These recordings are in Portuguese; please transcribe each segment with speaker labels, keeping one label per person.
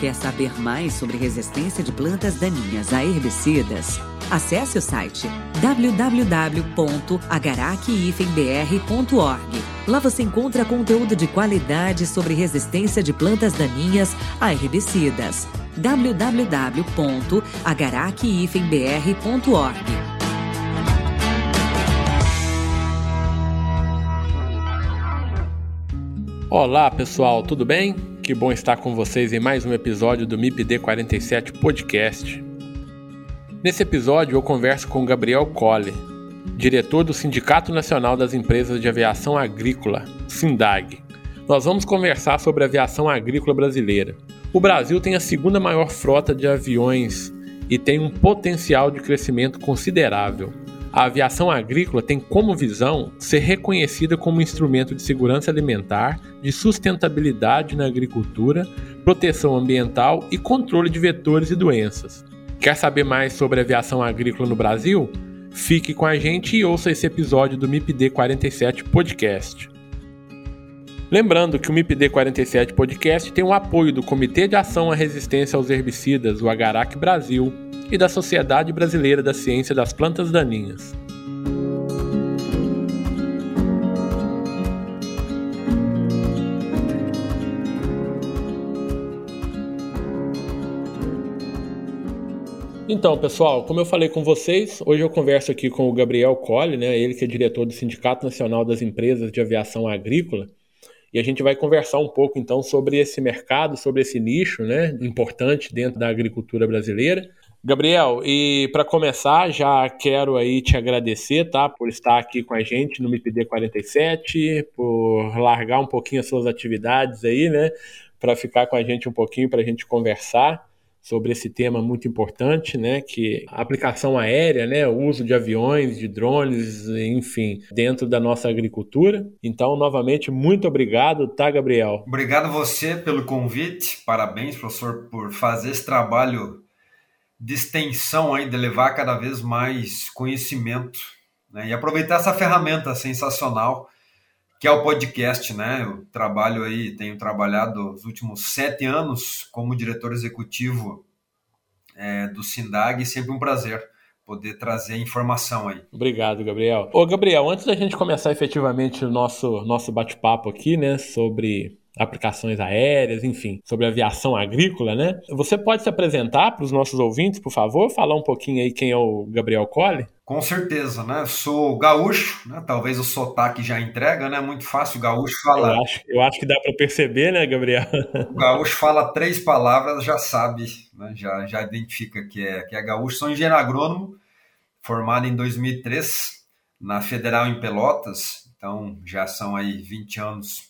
Speaker 1: Quer saber mais sobre resistência de plantas daninhas a herbicidas? Acesse o site www.agaracifembr.org. Lá você encontra conteúdo de qualidade sobre resistência de plantas daninhas a herbicidas. www.agaracifembr.org.
Speaker 2: Olá pessoal, tudo bem? Que bom estar com vocês em mais um episódio do MIPD 47 Podcast. Nesse episódio eu converso com Gabriel Colle, diretor do Sindicato Nacional das Empresas de Aviação Agrícola, SINDAG. Nós vamos conversar sobre a aviação agrícola brasileira. O Brasil tem a segunda maior frota de aviões e tem um potencial de crescimento considerável. A aviação agrícola tem como visão ser reconhecida como instrumento de segurança alimentar, de sustentabilidade na agricultura, proteção ambiental e controle de vetores e doenças. Quer saber mais sobre aviação agrícola no Brasil? Fique com a gente e ouça esse episódio do MIPD 47 Podcast. Lembrando que o MIPD 47 Podcast tem o apoio do Comitê de Ação à Resistência aos Herbicidas, o Agarac Brasil, e da Sociedade Brasileira da Ciência das Plantas Daninhas. Então, pessoal, como eu falei com vocês, hoje eu converso aqui com o Gabriel Colli, né, ele que é diretor do Sindicato Nacional das Empresas de Aviação Agrícola, e a gente vai conversar um pouco então sobre esse mercado, sobre esse nicho, né, importante dentro da agricultura brasileira. Gabriel, e para começar, já quero aí te agradecer, tá, por estar aqui com a gente no MIPD 47, por largar um pouquinho as suas atividades aí, né, para ficar com a gente um pouquinho para a gente conversar sobre esse tema muito importante, né, que a aplicação aérea, né, o uso de aviões, de drones, enfim, dentro da nossa agricultura. Então, novamente, muito obrigado, tá, Gabriel?
Speaker 3: Obrigado você pelo convite. Parabéns, professor, por fazer esse trabalho de extensão aí, de levar cada vez mais conhecimento né? e aproveitar essa ferramenta sensacional que é o podcast, né? Eu trabalho aí, tenho trabalhado os últimos sete anos como diretor executivo é, do Sindag, sempre um prazer poder trazer informação aí.
Speaker 2: Obrigado, Gabriel. Ô, Gabriel, antes da gente começar efetivamente o nosso, nosso bate-papo aqui, né, sobre aplicações aéreas, enfim, sobre aviação agrícola, né? Você pode se apresentar para os nossos ouvintes, por favor? Falar um pouquinho aí quem é o Gabriel Colli?
Speaker 3: Com certeza, né? Sou gaúcho, né? Talvez o sotaque já entrega, né? Muito fácil o gaúcho falar.
Speaker 2: Eu acho, eu acho que dá para perceber, né, Gabriel?
Speaker 3: O gaúcho fala três palavras, já sabe, né? já, já identifica que é, que é gaúcho. Sou engenheiro agrônomo, formado em 2003 na Federal em Pelotas, então já são aí 20 anos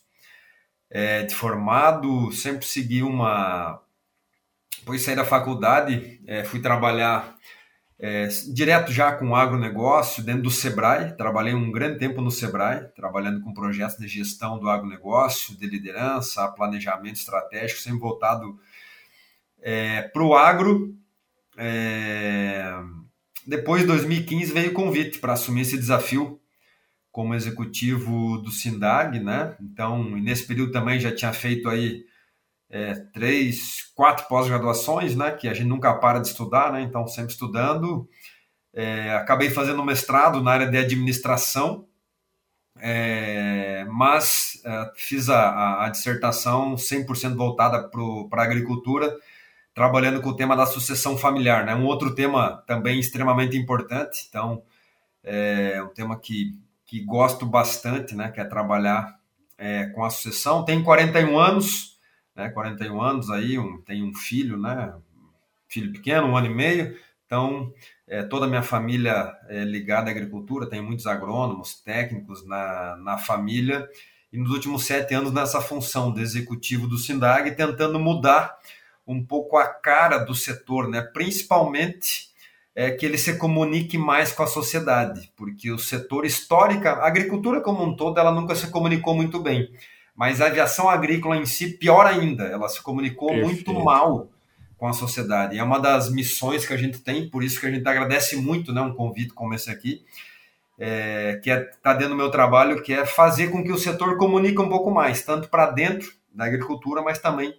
Speaker 3: é, de formado, sempre segui uma. Depois saí da faculdade, é, fui trabalhar é, direto já com agronegócio, dentro do Sebrae. Trabalhei um grande tempo no Sebrae, trabalhando com projetos de gestão do agronegócio, de liderança, planejamento estratégico, sempre voltado é, para o agro. É, depois, de 2015, veio o convite para assumir esse desafio como executivo do SINDAG, né? Então, nesse período também já tinha feito aí é, três, quatro pós-graduações, né? Que a gente nunca para de estudar, né? Então, sempre estudando. É, acabei fazendo mestrado na área de administração, é, mas é, fiz a, a, a, dissertação 100% voltada para a agricultura, trabalhando com o tema da sucessão familiar, né? Um outro tema também extremamente importante. Então, é um tema que, que gosto bastante, né? Que é trabalhar é, com a sucessão. Tenho 41 anos, né? 41 anos aí, um, tenho um filho, né? Filho pequeno, um ano e meio. Então, é, toda a minha família é ligada à agricultura, tem muitos agrônomos, técnicos na, na família, e nos últimos sete anos nessa função de executivo do SINDAG, tentando mudar um pouco a cara do setor, né? principalmente é, que ele se comunique mais com a sociedade, porque o setor histórica, a agricultura como um todo, ela nunca se comunicou muito bem, mas a aviação agrícola em si, pior ainda, ela se comunicou Perfeito. muito mal com a sociedade. É uma das missões que a gente tem, por isso que a gente agradece muito né, um convite como esse aqui, é, que está é, tá dentro do meu trabalho, que é fazer com que o setor comunique um pouco mais, tanto para dentro da agricultura, mas também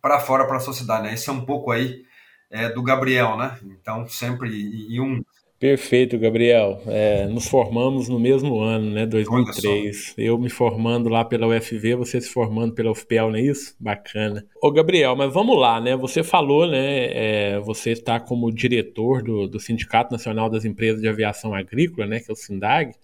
Speaker 3: para fora, para a sociedade. Né? Esse é um pouco aí é, do Gabriel, né? Então, sempre em um
Speaker 2: Perfeito, Gabriel. É, nos formamos no mesmo ano, né? 2003. Eu me formando lá pela UFV, você se formando pela UFPEL, não é isso? Bacana. Ô, Gabriel, mas vamos lá, né? Você falou, né? É, você está como diretor do, do Sindicato Nacional das Empresas de Aviação Agrícola, né? Que é o SINDAG.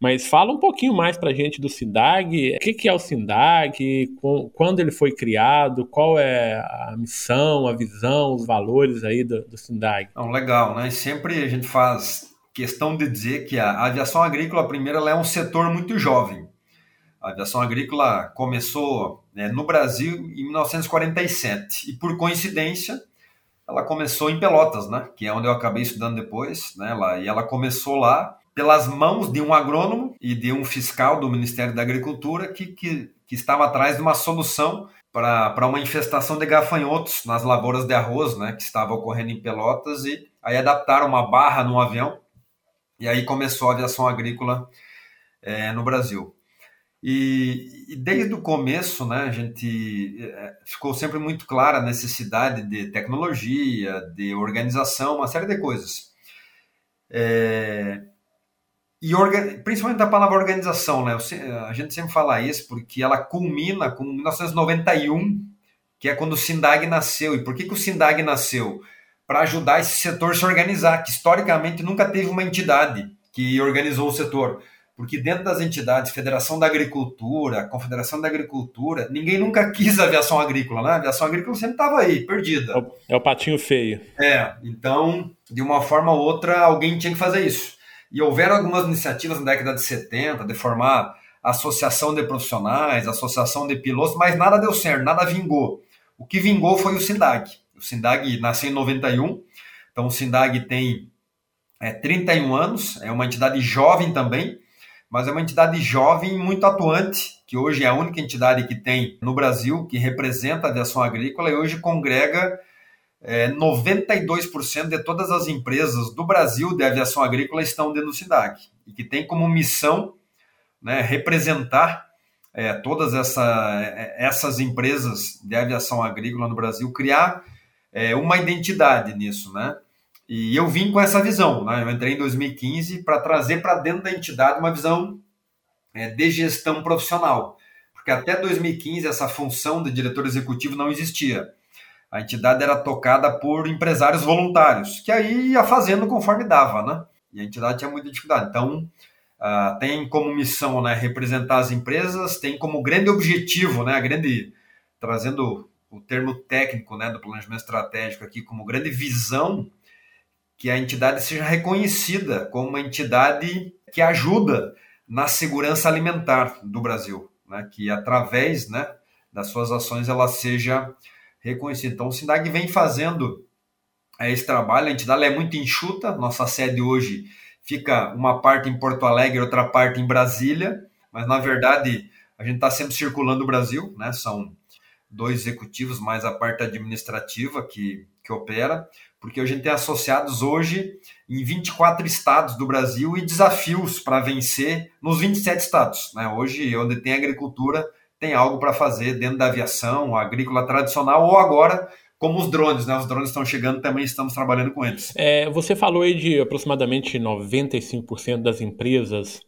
Speaker 2: Mas fala um pouquinho mais para a gente do SINDAG. O que, que é o SINDAG? Quando ele foi criado? Qual é a missão, a visão, os valores aí do, do SINDAG?
Speaker 3: Não, legal, né? Sempre a gente faz questão de dizer que a aviação agrícola, primeiro, ela é um setor muito jovem. A aviação agrícola começou né, no Brasil em 1947 e, por coincidência, ela começou em Pelotas, né? Que é onde eu acabei estudando depois, né? E ela começou lá pelas mãos de um agrônomo e de um fiscal do Ministério da Agricultura que, que, que estava atrás de uma solução para uma infestação de gafanhotos nas lavouras de arroz, né, que estava ocorrendo em Pelotas, e aí adaptaram uma barra no avião, e aí começou a aviação agrícola é, no Brasil. E, e, desde o começo, né, a gente é, ficou sempre muito clara a necessidade de tecnologia, de organização, uma série de coisas. É, e principalmente a palavra organização, né? A gente sempre fala isso porque ela culmina com 1991, que é quando o Sindag nasceu. E por que, que o Sindag nasceu? Para ajudar esse setor a se organizar, que historicamente nunca teve uma entidade que organizou o setor. Porque dentro das entidades, Federação da Agricultura, Confederação da Agricultura, ninguém nunca quis a aviação agrícola, né? A aviação agrícola sempre estava aí, perdida.
Speaker 2: É o patinho feio.
Speaker 3: É, então, de uma forma ou outra, alguém tinha que fazer isso. E houveram algumas iniciativas na década de 70 de formar associação de profissionais, associação de pilotos, mas nada deu certo, nada vingou. O que vingou foi o SINDAG. O SINDAG nasceu em 91, então o SINDAG tem é, 31 anos, é uma entidade jovem também, mas é uma entidade jovem muito atuante, que hoje é a única entidade que tem no Brasil, que representa a aviação agrícola e hoje congrega é, 92% de todas as empresas do Brasil de aviação agrícola estão dentro do SIDAC e que tem como missão né, representar é, todas essa, é, essas empresas de aviação agrícola no Brasil, criar é, uma identidade nisso, né? E eu vim com essa visão, né? Eu entrei em 2015 para trazer para dentro da entidade uma visão é, de gestão profissional, porque até 2015 essa função de diretor executivo não existia a entidade era tocada por empresários voluntários, que aí ia fazendo conforme dava, né? E a entidade tinha muita dificuldade. Então, uh, tem como missão né, representar as empresas, tem como grande objetivo, né, a grande, trazendo o termo técnico né, do planejamento estratégico aqui, como grande visão que a entidade seja reconhecida como uma entidade que ajuda na segurança alimentar do Brasil, né, que através né, das suas ações ela seja reconhecido. Então, o SINDAG vem fazendo é, esse trabalho, a entidade é muito enxuta, nossa sede hoje fica uma parte em Porto Alegre, outra parte em Brasília, mas na verdade a gente está sempre circulando o Brasil, né? São dois executivos mais a parte administrativa que, que opera, porque a gente tem associados hoje em 24 estados do Brasil e desafios para vencer nos 27 estados. Né? Hoje, onde tem agricultura, tem algo para fazer dentro da aviação, agrícola tradicional, ou agora como os drones, né? Os drones estão chegando, também estamos trabalhando com eles.
Speaker 2: É, você falou aí de aproximadamente 95% das empresas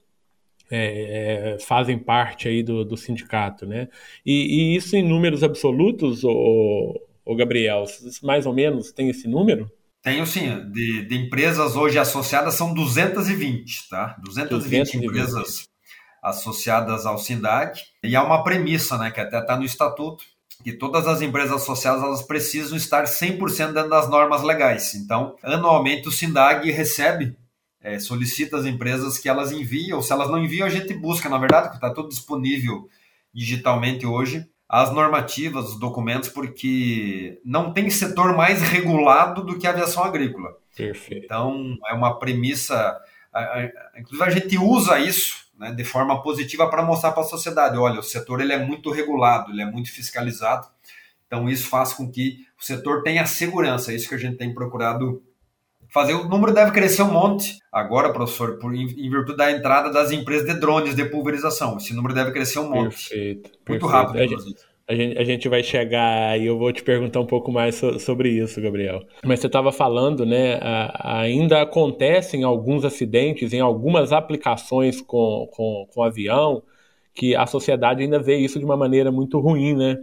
Speaker 2: é, é, fazem parte aí do, do sindicato, né? E, e, isso em números absolutos, ou, o Gabriel? Mais ou menos tem esse número?
Speaker 3: Tenho sim. De, de empresas hoje associadas são 220, tá? 220, 220. empresas associadas ao SINDAG. E há uma premissa, né, que até está no estatuto, que todas as empresas associadas elas precisam estar 100% dentro das normas legais. Então, anualmente o SINDAG recebe, é, solicita as empresas que elas enviam, ou se elas não enviam, a gente busca, na verdade, porque está tudo disponível digitalmente hoje, as normativas, os documentos, porque não tem setor mais regulado do que a aviação agrícola.
Speaker 2: Perfeito.
Speaker 3: Então, é uma premissa, inclusive a gente usa isso né, de forma positiva para mostrar para a sociedade, olha, o setor ele é muito regulado, ele é muito fiscalizado, então isso faz com que o setor tenha segurança, é isso que a gente tem procurado fazer. O número deve crescer um monte agora, professor, por, em, em virtude da entrada das empresas de drones de pulverização. Esse número deve crescer um monte.
Speaker 2: Perfeito.
Speaker 3: Muito
Speaker 2: perfeito.
Speaker 3: rápido, inclusive.
Speaker 2: A gente, a gente vai chegar e eu vou te perguntar um pouco mais so, sobre isso, Gabriel. Mas você estava falando, né? A, ainda acontecem alguns acidentes em algumas aplicações com, com, com avião que a sociedade ainda vê isso de uma maneira muito ruim, né?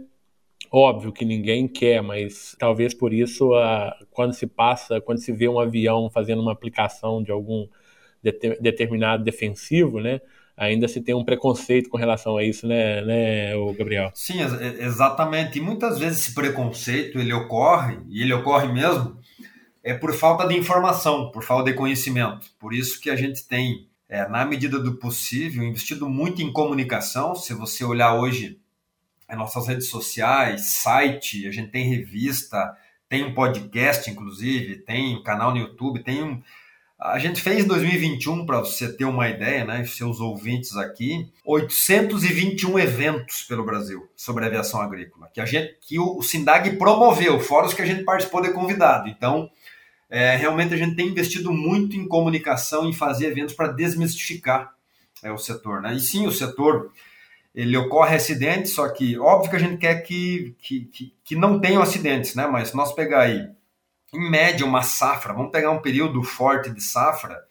Speaker 2: Óbvio que ninguém quer, mas talvez por isso, a, quando se passa, quando se vê um avião fazendo uma aplicação de algum determinado defensivo, né? Ainda se tem um preconceito com relação a isso, né, né o Gabriel?
Speaker 3: Sim, exatamente. E muitas vezes esse preconceito ele ocorre, e ele ocorre mesmo, é por falta de informação, por falta de conhecimento. Por isso que a gente tem, é, na medida do possível, investido muito em comunicação. Se você olhar hoje as nossas redes sociais, site, a gente tem revista, tem um podcast, inclusive, tem um canal no YouTube, tem um a gente fez em 2021, para você ter uma ideia, né, seus ouvintes aqui, 821 eventos pelo Brasil sobre aviação agrícola, que, a gente, que o, SINDAG promoveu, fora os que a gente participou de convidado. Então, é, realmente a gente tem investido muito em comunicação, em fazer eventos para desmistificar é, o setor. Né? E sim, o setor ele ocorre acidentes, só que óbvio que a gente quer que, que, que, que não tenham acidentes, né? mas se nós pegar aí em média, uma safra, vamos pegar um período forte de safra,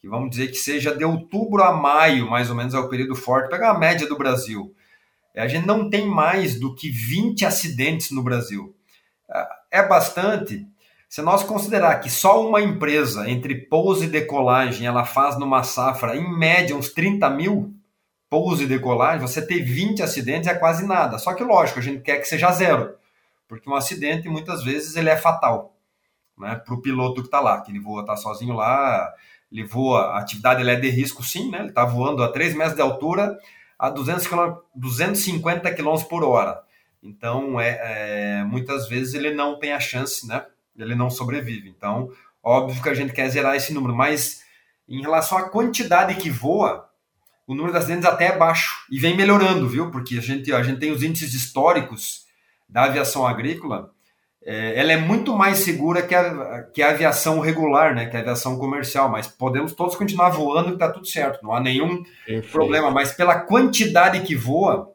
Speaker 3: que vamos dizer que seja de outubro a maio, mais ou menos é o período forte, pegar a média do Brasil. É, a gente não tem mais do que 20 acidentes no Brasil. É, é bastante. Se nós considerar que só uma empresa, entre pouso e decolagem, ela faz numa safra, em média, uns 30 mil pouso e decolagem, você ter 20 acidentes é quase nada. Só que, lógico, a gente quer que seja zero, porque um acidente, muitas vezes, ele é fatal né, para o piloto que está lá, que ele voa, está sozinho lá, ele voa, a atividade é de risco sim, né, ele está voando a 3 metros de altura a 200 km, 250 km por hora. Então, é, é, muitas vezes ele não tem a chance, né, ele não sobrevive. Então, óbvio que a gente quer zerar esse número, mas em relação à quantidade que voa, o número de acidentes até é baixo e vem melhorando, viu? Porque a gente, a gente tem os índices históricos da aviação agrícola é, ela é muito mais segura que a, que a aviação regular, né, que a aviação comercial, mas podemos todos continuar voando e está tudo certo, não há nenhum Perfeito. problema, mas pela quantidade que voa,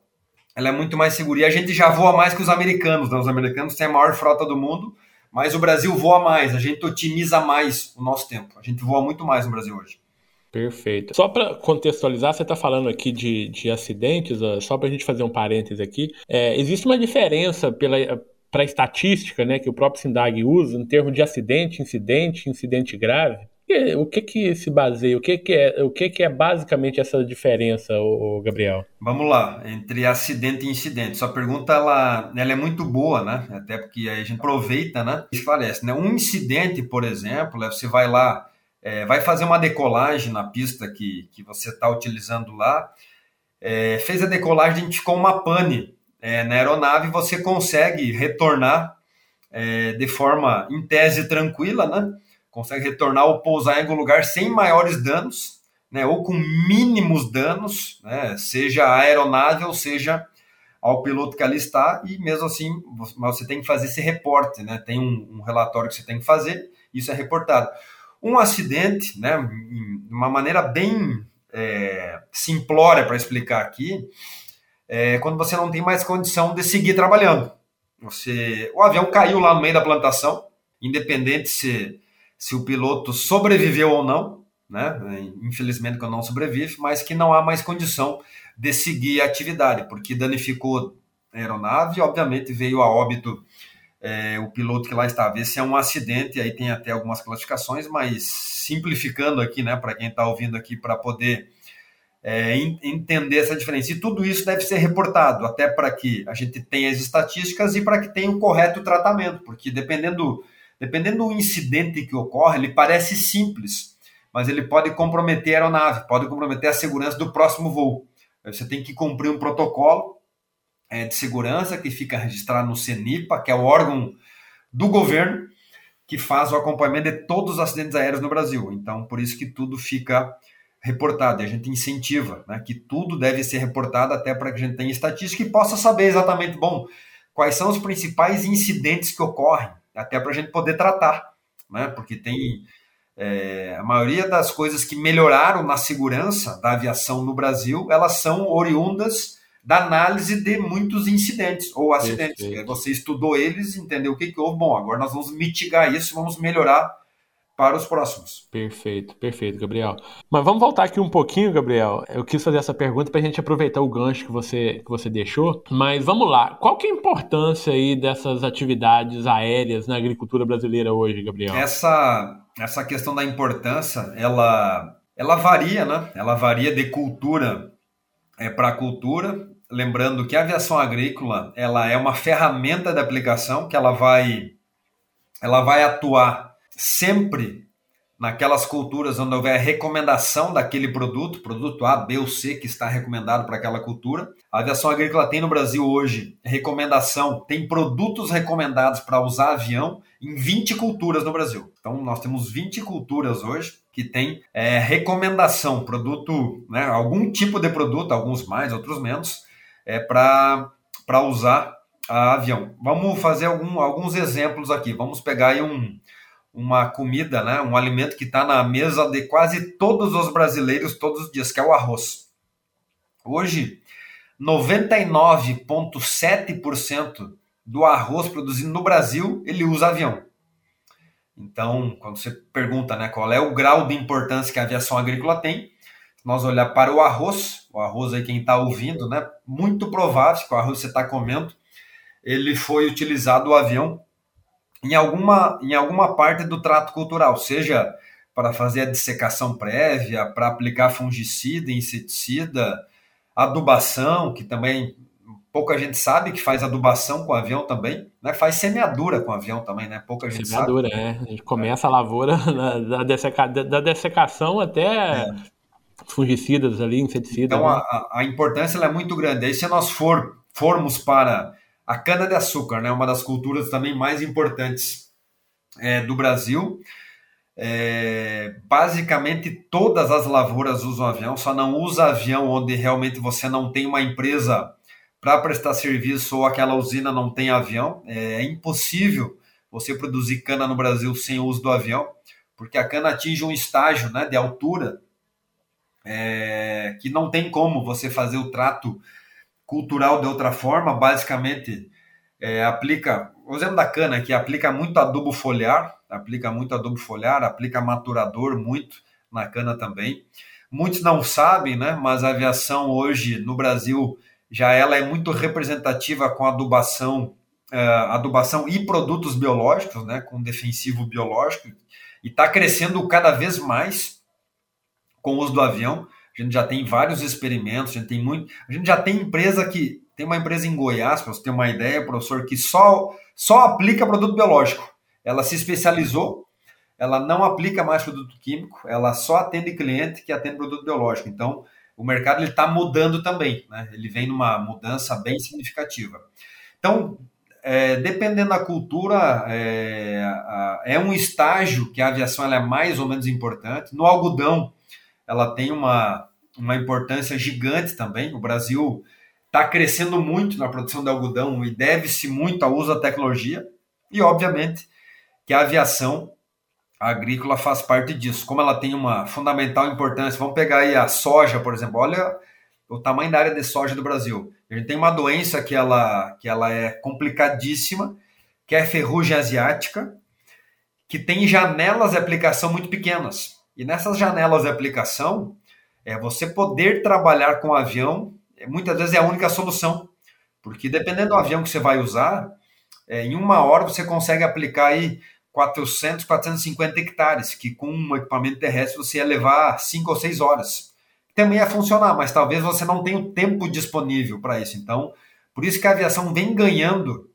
Speaker 3: ela é muito mais segura. E a gente já voa mais que os americanos, né? os americanos têm a maior frota do mundo, mas o Brasil voa mais, a gente otimiza mais o nosso tempo, a gente voa muito mais no Brasil hoje.
Speaker 2: Perfeito. Só para contextualizar, você está falando aqui de, de acidentes, só para a gente fazer um parêntese aqui. É, existe uma diferença pela, para a estatística né, que o próprio SINDAG usa em termos de acidente, incidente, incidente grave, o que que se baseia, o que que é, o que que é basicamente essa diferença, o Gabriel?
Speaker 3: Vamos lá, entre acidente e incidente. Sua pergunta ela, ela é muito boa, né? Até porque aí a gente aproveita, né? Esclarece, né? Um incidente, por exemplo, você vai lá, é, vai fazer uma decolagem na pista que, que você está utilizando lá, é, fez a decolagem, identificou uma pane é, na aeronave, você consegue retornar é, de forma, em tese, tranquila, né? Consegue retornar ou pousar em algum lugar sem maiores danos, né? Ou com mínimos danos, né? Seja a aeronave ou seja ao piloto que ali está, e mesmo assim você tem que fazer esse reporte, né? Tem um, um relatório que você tem que fazer, isso é reportado. Um acidente, né? De uma maneira bem é, simplória para explicar aqui, é quando você não tem mais condição de seguir trabalhando. Você, o avião caiu lá no meio da plantação, independente se, se o piloto sobreviveu ou não, né? Infelizmente que não sobrevive, mas que não há mais condição de seguir a atividade, porque danificou a aeronave, obviamente veio a óbito é, o piloto que lá estava. Esse é um acidente, aí tem até algumas classificações, mas simplificando aqui, né, para quem está ouvindo aqui, para poder é, entender essa diferença. E tudo isso deve ser reportado, até para que a gente tenha as estatísticas e para que tenha o correto tratamento, porque dependendo, dependendo do incidente que ocorre, ele parece simples, mas ele pode comprometer a aeronave, pode comprometer a segurança do próximo voo. Você tem que cumprir um protocolo é, de segurança que fica registrado no CENIPA, que é o órgão do governo que faz o acompanhamento de todos os acidentes aéreos no Brasil. Então, por isso que tudo fica reportado. E a gente incentiva né, que tudo deve ser reportado até para que a gente tenha estatística e possa saber exatamente, bom, quais são os principais incidentes que ocorrem, até para a gente poder tratar. Né, porque tem é, a maioria das coisas que melhoraram na segurança da aviação no Brasil, elas são oriundas da análise de muitos incidentes ou acidentes. Perfeito. Você estudou eles, entendeu o que, que houve. Bom, agora nós vamos mitigar isso, vamos melhorar para os próximos.
Speaker 2: Perfeito, perfeito, Gabriel. Mas vamos voltar aqui um pouquinho, Gabriel. Eu quis fazer essa pergunta para a gente aproveitar o gancho que você, que você deixou. Mas vamos lá. Qual que é a importância aí dessas atividades aéreas na agricultura brasileira hoje, Gabriel?
Speaker 3: Essa, essa questão da importância, ela, ela varia, né? Ela varia de cultura é, para cultura. Lembrando que a aviação agrícola ela é uma ferramenta de aplicação que ela vai, ela vai atuar sempre naquelas culturas onde houver recomendação daquele produto, produto A, B ou C que está recomendado para aquela cultura. A aviação agrícola tem no Brasil hoje recomendação, tem produtos recomendados para usar avião em 20 culturas no Brasil. Então nós temos 20 culturas hoje que tem é, recomendação, produto, né, algum tipo de produto, alguns mais, outros menos, é, para usar avião. Vamos fazer algum, alguns exemplos aqui. Vamos pegar aí um, uma comida, né, um alimento que está na mesa de quase todos os brasileiros todos os dias, que é o arroz. Hoje, 99,7% do arroz produzido no Brasil, ele usa avião. Então, quando você pergunta né, qual é o grau de importância que a aviação agrícola tem, nós olhar para o arroz, o arroz aí quem está ouvindo, né, muito provável que o arroz que você está comendo, ele foi utilizado o avião em alguma, em alguma parte do trato cultural, seja para fazer a dissecação prévia, para aplicar fungicida, inseticida, adubação, que também pouca gente sabe que faz adubação com avião também, né? Faz semeadura com avião também, né? Pouca gente semeadura, sabe.
Speaker 2: Semeadura, é. A gente começa a lavoura da, desseca, da dessecação até é. fungicidas ali, inseticidas.
Speaker 3: Então né? a, a importância é muito grande. Aí se nós for, formos para a cana-de-açúcar, né, uma das culturas também mais importantes é, do Brasil. É, basicamente todas as lavouras usam avião, só não usa avião onde realmente você não tem uma empresa para prestar serviço ou aquela usina não tem avião. É, é impossível você produzir cana no Brasil sem o uso do avião, porque a cana atinge um estágio né, de altura é, que não tem como você fazer o trato cultural de outra forma, basicamente é, aplica, o exemplo da cana que aplica muito adubo foliar, aplica muito adubo foliar, aplica maturador muito na cana também. Muitos não sabem, né, mas a aviação hoje no Brasil já ela é muito representativa com adubação, é, adubação e produtos biológicos, né, com defensivo biológico, e está crescendo cada vez mais com o uso do avião. A gente já tem vários experimentos, a gente tem muito. A gente já tem empresa que. Tem uma empresa em Goiás, para você ter uma ideia, professor, que só, só aplica produto biológico. Ela se especializou, ela não aplica mais produto químico, ela só atende cliente que atende produto biológico. Então, o mercado está mudando também, né? ele vem numa mudança bem significativa. Então, é, dependendo da cultura, é, é, um estágio que a aviação é mais ou menos importante. No algodão, ela tem uma, uma importância gigante também. O Brasil está crescendo muito na produção de algodão e deve-se muito ao uso da tecnologia. E, obviamente, que a aviação agrícola faz parte disso. Como ela tem uma fundamental importância, vamos pegar aí a soja, por exemplo. Olha o tamanho da área de soja do Brasil. A gente tem uma doença que ela, que ela é complicadíssima, que é a ferrugem asiática, que tem janelas de aplicação muito pequenas. E nessas janelas de aplicação, é você poder trabalhar com o avião, é, muitas vezes é a única solução, porque dependendo do avião que você vai usar, É, em uma hora você consegue aplicar aí 400, 450 hectares, que com um equipamento terrestre você ia levar 5 ou 6 horas. Também ia funcionar, mas talvez você não tenha o tempo disponível para isso. Então, por isso que a aviação vem ganhando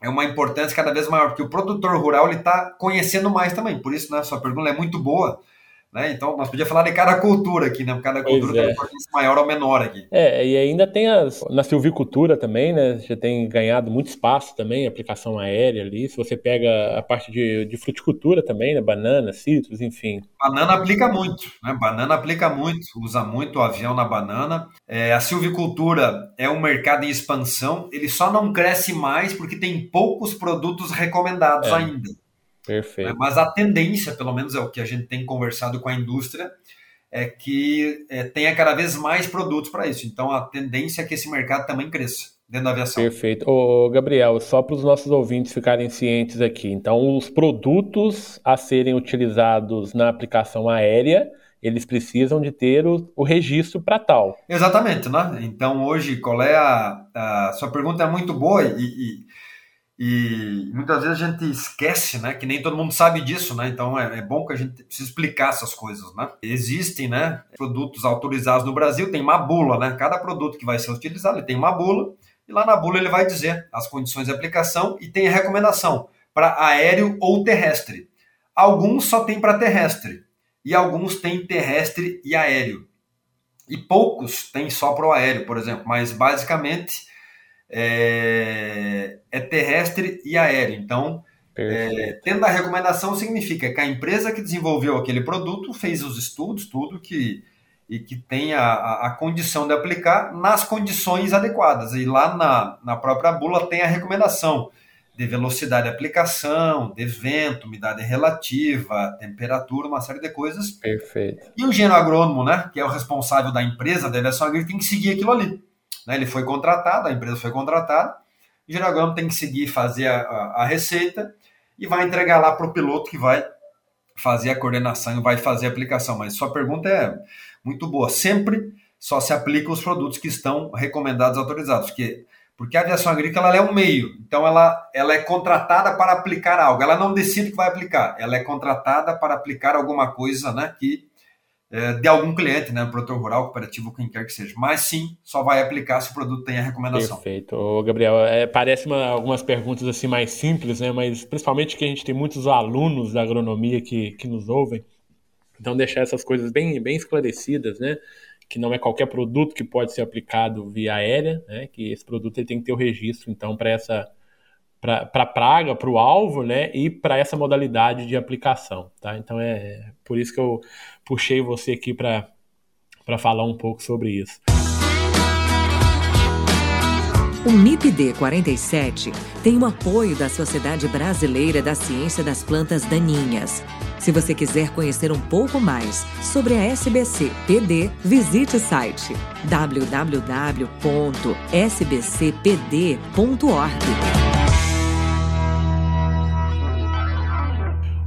Speaker 3: é uma importância cada vez maior, porque o produtor rural ele está conhecendo mais também. Por isso, né, sua pergunta é muito boa. Né? Então, nós podíamos falar de cada cultura aqui, né? Cada cultura é. tem uma maior ou menor aqui.
Speaker 2: É, e ainda tem as, na silvicultura também, né? Já tem ganhado muito espaço também, aplicação aérea ali. Se você pega a parte de, de fruticultura também, né? Banana, citros, enfim.
Speaker 3: Banana aplica muito, né? Banana aplica muito, usa muito o avião na banana. É, a silvicultura é um mercado em expansão, ele só não cresce mais porque tem poucos produtos recomendados é. ainda.
Speaker 2: Perfeito.
Speaker 3: Mas a tendência, pelo menos é o que a gente tem conversado com a indústria, é que é, tenha cada vez mais produtos para isso. Então a tendência é que esse mercado também cresça dentro da aviação.
Speaker 2: Perfeito. Ô, Gabriel, só para os nossos ouvintes ficarem cientes aqui. Então, os produtos a serem utilizados na aplicação aérea, eles precisam de ter o, o registro para tal.
Speaker 3: Exatamente, né? Então, hoje, qual é a, a sua pergunta é muito boa e, e e muitas vezes a gente esquece, né, que nem todo mundo sabe disso, né? Então é, é bom que a gente precisa explicar essas coisas, né? Existem, né, produtos autorizados no Brasil, tem uma bula, né? Cada produto que vai ser utilizado, ele tem uma bula, e lá na bula ele vai dizer as condições de aplicação e tem a recomendação para aéreo ou terrestre. Alguns só tem para terrestre e alguns têm terrestre e aéreo. E poucos têm só para o aéreo, por exemplo, mas basicamente é, é terrestre e aéreo. Então, é, tendo a recomendação significa que a empresa que desenvolveu aquele produto fez os estudos, tudo que e que tem a, condição de aplicar nas condições adequadas. E lá na, na própria bula tem a recomendação de velocidade de aplicação, de vento, umidade relativa, temperatura, uma série de coisas.
Speaker 2: Perfeito.
Speaker 3: E o engenheiro agrônomo, né, que é o responsável da empresa da aviação agrícola, tem que seguir aquilo ali. Né? Ele foi contratado, a empresa foi contratada, o engenheiro tem que seguir, fazer a, a, a receita e vai entregar lá para o piloto que vai fazer a coordenação e vai fazer a aplicação. Mas sua pergunta é muito boa. Sempre só se aplica os produtos que estão recomendados, autorizados, porque porque a aviação agrícola ela é um meio, então ela, ela é contratada para aplicar algo. Ela não decide que vai aplicar, ela é contratada para aplicar alguma coisa, né, que é, de algum cliente, né, produtor rural, cooperativo, quem quer que seja. Mas sim, só vai aplicar se o produto tem a recomendação.
Speaker 2: Perfeito. Ô, Gabriel, é, parece uma, algumas perguntas assim mais simples, né, mas principalmente que a gente tem muitos alunos da agronomia que, que nos ouvem. Então, deixar essas coisas bem, bem esclarecidas, né? Que não é qualquer produto que pode ser aplicado via aérea, né? Que esse produto ele tem que ter o registro, então, para essa para a praga, para o alvo, né, e para essa modalidade de aplicação, tá? Então é por isso que eu puxei você aqui para falar um pouco sobre isso.
Speaker 1: O MIPD 47 tem o apoio da Sociedade Brasileira da Ciência das Plantas Daninhas. Se você quiser conhecer um pouco mais sobre a SBC PD, visite o site www.sbcpd.org.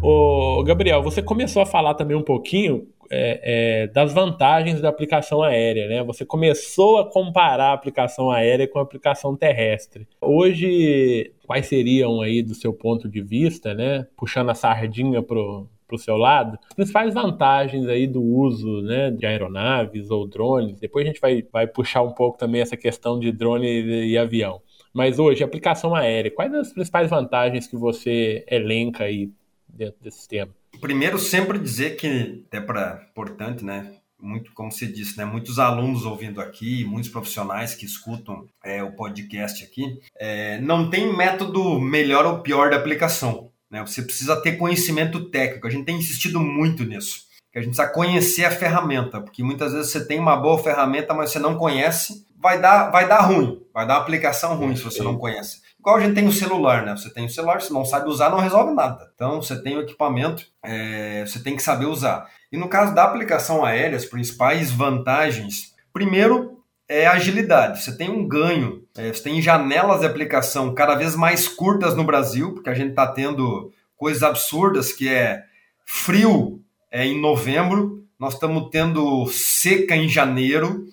Speaker 2: Ô, Gabriel, você começou a falar também um pouquinho é, é, das vantagens da aplicação aérea, né? Você começou a comparar a aplicação aérea com a aplicação terrestre. Hoje, quais seriam aí, do seu ponto de vista, né? Puxando a sardinha pro, para o seu lado, as principais vantagens aí do uso né, de aeronaves ou drones. Depois a gente vai, vai puxar um pouco também essa questão de drone e, e avião. Mas hoje, aplicação aérea, quais as principais vantagens que você elenca aí dentro desse sistema?
Speaker 3: Primeiro, sempre dizer que, até para importante, né? Muito, como você disse, né? Muitos alunos ouvindo aqui, muitos profissionais que escutam é, o podcast aqui, é, não tem método melhor ou pior da aplicação. Né? Você precisa ter conhecimento técnico. A gente tem insistido muito nisso. Que a gente precisa conhecer a ferramenta, porque muitas vezes você tem uma boa ferramenta, mas você não conhece, vai dar, vai dar ruim, vai dar uma aplicação ruim se você não conhece. Igual a gente tem o celular, né? Você tem o celular, se não sabe usar, não resolve nada. Então, você tem o equipamento, é, você tem que saber usar. E no caso da aplicação aérea, as principais vantagens, primeiro, é agilidade. Você tem um ganho, é, você tem janelas de aplicação cada vez mais curtas no Brasil, porque a gente está tendo coisas absurdas, que é frio é, em novembro, nós estamos tendo seca em janeiro,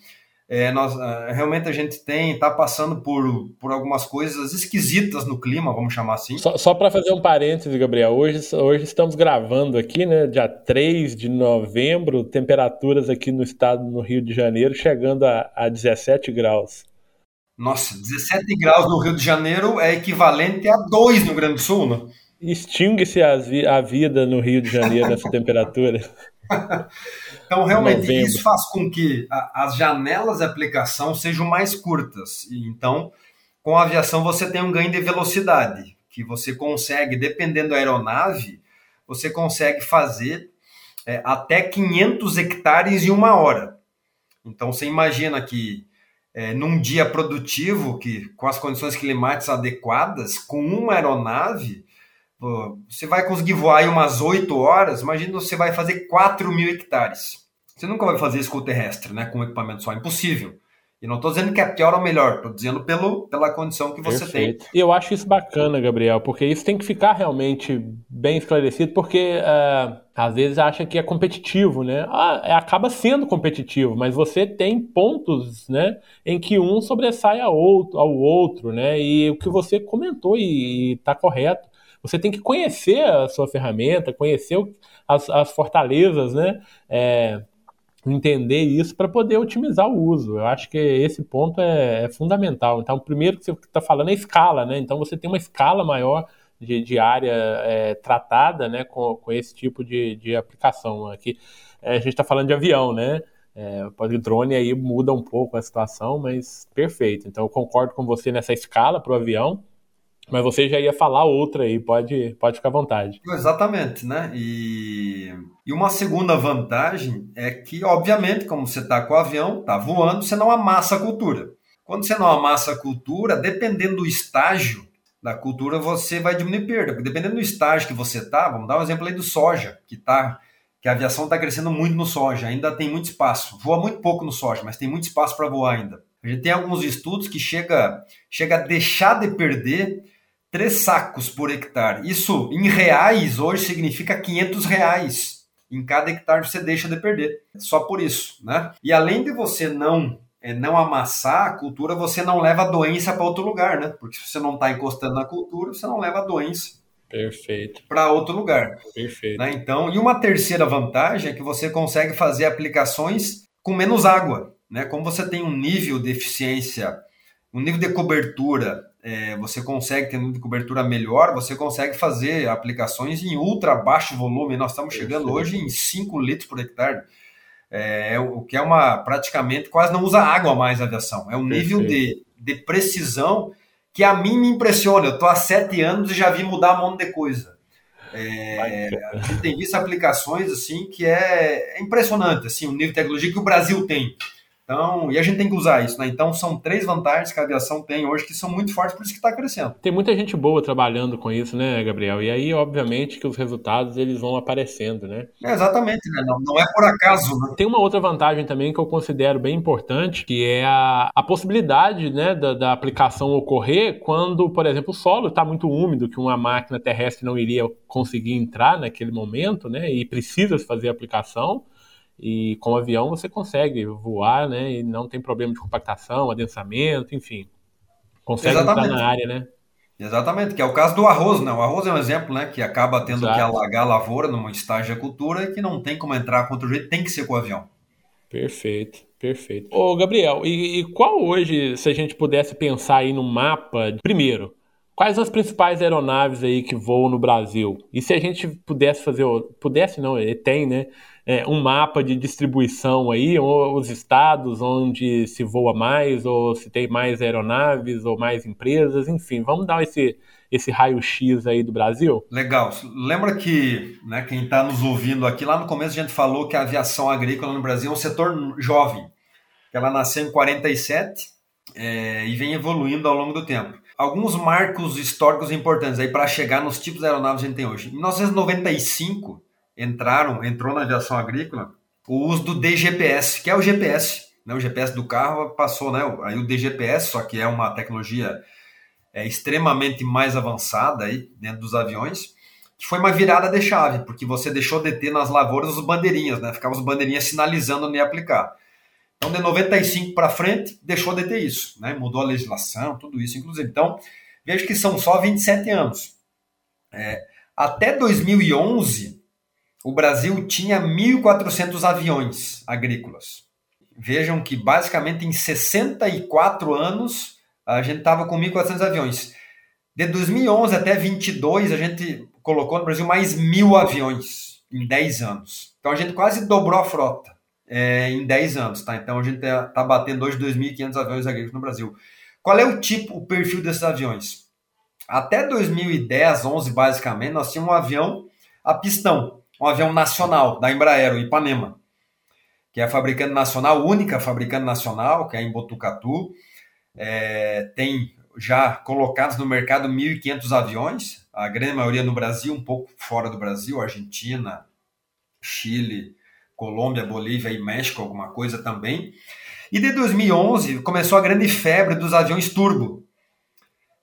Speaker 3: é, nós, é, realmente a gente tem, está passando por, por algumas coisas esquisitas no clima, vamos chamar assim.
Speaker 2: Só, só para fazer um parêntese, Gabriel, hoje, hoje estamos gravando aqui, né, dia 3 de novembro, temperaturas aqui no estado, no Rio de Janeiro, chegando a, a 17 graus.
Speaker 3: Nossa, 17 graus no Rio de Janeiro é equivalente a 2 no Rio Grande do Sul, né?
Speaker 2: Extingue-se a vida no Rio de Janeiro nessa temperatura.
Speaker 3: Então, realmente, Novembro. isso faz com que a, as janelas de aplicação sejam mais curtas. E, então, com a aviação, você tem um ganho de velocidade, que você consegue, dependendo da aeronave, você consegue fazer é, até 500 hectares em uma hora. Então, você imagina que é, num dia produtivo, que com as condições climáticas adequadas, com uma aeronave, você vai conseguir voar em umas 8 horas, imagina você vai fazer 4 mil hectares. Você nunca vai fazer isso com o terrestre, né? Com um equipamento só, impossível. E não estou dizendo que é pior ou melhor, estou dizendo pelo, pela condição que você
Speaker 2: Perfeito.
Speaker 3: tem.
Speaker 2: Eu acho isso bacana, Gabriel, porque isso tem que ficar realmente bem esclarecido, porque uh, às vezes acha que é competitivo, né? Ah, é, acaba sendo competitivo, mas você tem pontos, né, em que um sobressai ao outro, ao outro né? E o que você comentou e está correto você tem que conhecer a sua ferramenta, conhecer as, as fortalezas, né? É, entender isso para poder otimizar o uso. Eu acho que esse ponto é, é fundamental. Então, o primeiro que você está falando é escala, né? Então, você tem uma escala maior de, de área é, tratada, né, com, com esse tipo de, de aplicação. Aqui é, a gente está falando de avião, né? É, pode drone aí muda um pouco a situação, mas perfeito. Então, eu concordo com você nessa escala para o avião. Mas você já ia falar outra aí, pode, pode ficar à vontade.
Speaker 3: Exatamente, né? E, e uma segunda vantagem é que, obviamente, como você está com o avião, está voando, você não amassa a cultura. Quando você não amassa a cultura, dependendo do estágio da cultura, você vai diminuir perda. Porque dependendo do estágio que você está, vamos dar um exemplo aí do soja, que tá, que a aviação está crescendo muito no soja, ainda tem muito espaço. Voa muito pouco no soja, mas tem muito espaço para voar ainda. A gente tem alguns estudos que chega, chega a deixar de perder três sacos por hectare. Isso em reais hoje significa 500 reais. Em cada hectare você deixa de perder. Só por isso, né? E além de você não é, não amassar a cultura, você não leva a doença para outro lugar, né? Porque se você não está encostando na cultura, você não leva a doença
Speaker 2: Perfeito.
Speaker 3: Para outro lugar.
Speaker 2: Perfeito.
Speaker 3: Né? Então, e uma terceira vantagem é que você consegue fazer aplicações com menos água. Né? Como você tem um nível de eficiência, um nível de cobertura é, você consegue ter de cobertura melhor, você consegue fazer aplicações em ultra baixo volume. Nós estamos chegando hoje em 5 litros por hectare, é, o que é uma praticamente quase não usa água mais a aviação. É um Perfeito. nível de, de precisão que a mim me impressiona. Eu estou há sete anos e já vi mudar um monte de coisa. É, a gente tem visto aplicações assim que é, é impressionante assim, o nível de tecnologia que o Brasil tem. Então, e a gente tem que usar isso, né? Então, são três vantagens que a aviação tem hoje que são muito fortes, por isso que está crescendo.
Speaker 2: Tem muita gente boa trabalhando com isso, né, Gabriel? E aí, obviamente, que os resultados eles vão aparecendo, né?
Speaker 3: É, exatamente, né? Não, não, é por acaso, né?
Speaker 2: Tem uma outra vantagem também que eu considero bem importante, que é a, a possibilidade, né, da, da aplicação ocorrer quando, por exemplo, o solo está muito úmido, que uma máquina terrestre não iria conseguir entrar naquele momento, né? E precisa fazer a aplicação. E com o avião você consegue voar, né? E não tem problema de compactação, adensamento, enfim. Consegue Exatamente. entrar na área, né?
Speaker 3: Exatamente, que é o caso do arroz, né? O arroz é um exemplo, né? Que acaba tendo Exato. que alagar a lavoura numa estágio de cultura e que não tem como entrar com outro jeito, tem que ser com o avião.
Speaker 2: Perfeito, perfeito. Ô, Gabriel, e, e qual hoje, se a gente pudesse pensar aí no mapa, primeiro, quais as principais aeronaves aí que voam no Brasil? E se a gente pudesse fazer, pudesse não, tem, né? é, um mapa de distribuição aí, ou os estados onde se voa mais, ou se tem mais aeronaves, ou mais empresas, enfim, vamos dar esse, esse raio-x aí do Brasil?
Speaker 3: Legal. Lembra que né, quem está nos ouvindo aqui, lá no começo a gente falou que a aviação agrícola no Brasil é um setor jovem. Ela nasceu em 47 é, e vem evoluindo ao longo do tempo. Alguns marcos históricos importantes aí para chegar nos tipos de aeronaves que a gente tem hoje. Em 1995, entraram, entrou na aviação agrícola, o uso do DGPS, que é o GPS, né? O GPS do carro passou, né? Aí o DGPS, só que é uma tecnologia é, extremamente mais avançada aí dentro dos aviões, que foi uma virada de chave, porque você deixou de ter nas lavouras os bandeirinhas, né? Ficavam as bandeirinhas sinalizando onde ia aplicar. Então, de 95 para frente, deixou de ter isso, né? mudou a legislação, tudo isso, inclusive. Então, veja que são só 27 anos. É, até 2011, o Brasil tinha 1.400 aviões agrícolas. Vejam que, basicamente, em 64 anos, a gente estava com 1.400 aviões. De 2011 até 22, a gente colocou no Brasil mais mil aviões em 10 anos. Então, a gente quase dobrou a frota é, em 10 anos, tá? Então a gente está tá batendo hoje 2.500 aviões agrícolas no Brasil. Qual é o tipo, o perfil desses aviões? Até 2010, 11 basicamente, nós tínhamos um avião a pistão, um avião nacional da Embraer, o Ipanema, que é a fabricante nacional, única fabricante nacional, que é em Botucatu. É, tem já colocados no mercado 1.500 aviões, a grande maioria no Brasil, um pouco fora do Brasil, Argentina, Chile, Colômbia, Bolívia e México, alguma coisa também. E de 2011 começou a grande febre dos aviões turbo,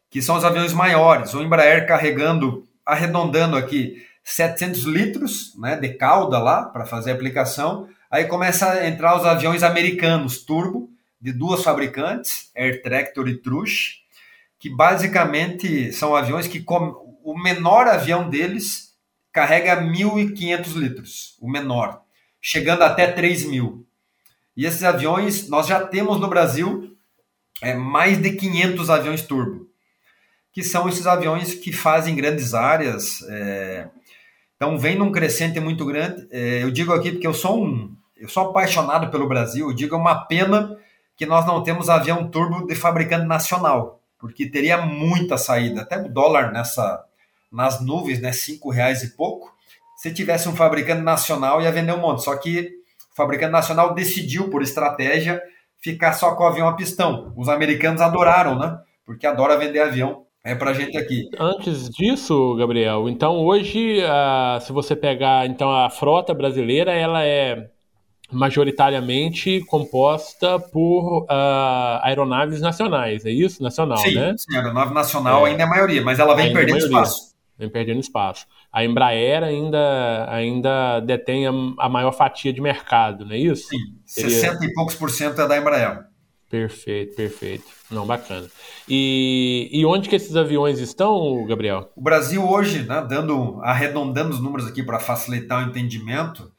Speaker 3: que são os aviões maiores. O Embraer carregando, arredondando aqui, 700 litros né, de cauda lá para fazer a aplicação. Aí começa a entrar os aviões americanos turbo, de duas fabricantes, Air Tractor e Trush, que basicamente são aviões que o menor avião deles carrega 1.500 litros, o menor chegando até 3 mil. E esses aviões, nós já temos no Brasil é, mais de 500 aviões turbo, que são esses aviões que fazem grandes áreas. É, então, vem num crescente muito grande. É, eu digo aqui porque eu sou um, eu sou apaixonado pelo Brasil. Eu digo é uma pena que nós não temos avião turbo de fabricante nacional, porque teria muita saída. Até o dólar nessa nas nuvens, né, cinco reais e pouco se tivesse um fabricante nacional, ia vender um monte. Só que o fabricante nacional decidiu, por estratégia, ficar só com o avião a pistão. Os americanos adoraram, né? Porque adora vender avião. É pra gente aqui.
Speaker 2: Antes disso, Gabriel, então hoje, uh, se você pegar então a frota brasileira, ela é majoritariamente composta por uh, aeronaves nacionais, é isso? Nacional,
Speaker 3: sim,
Speaker 2: né?
Speaker 3: Sim, a aeronave nacional é. ainda é a maioria, mas ela vem ainda perdendo espaço.
Speaker 2: Vem perdendo espaço a Embraer ainda, ainda detém a, a, maior fatia de mercado, não é isso?
Speaker 3: Sim, Seria... 60 e poucos por cento é da Embraer.
Speaker 2: Perfeito, perfeito. Não, bacana. E, e onde que esses aviões estão, Gabriel?
Speaker 3: O Brasil hoje, né, dando, arredondando os números aqui para facilitar o entendimento,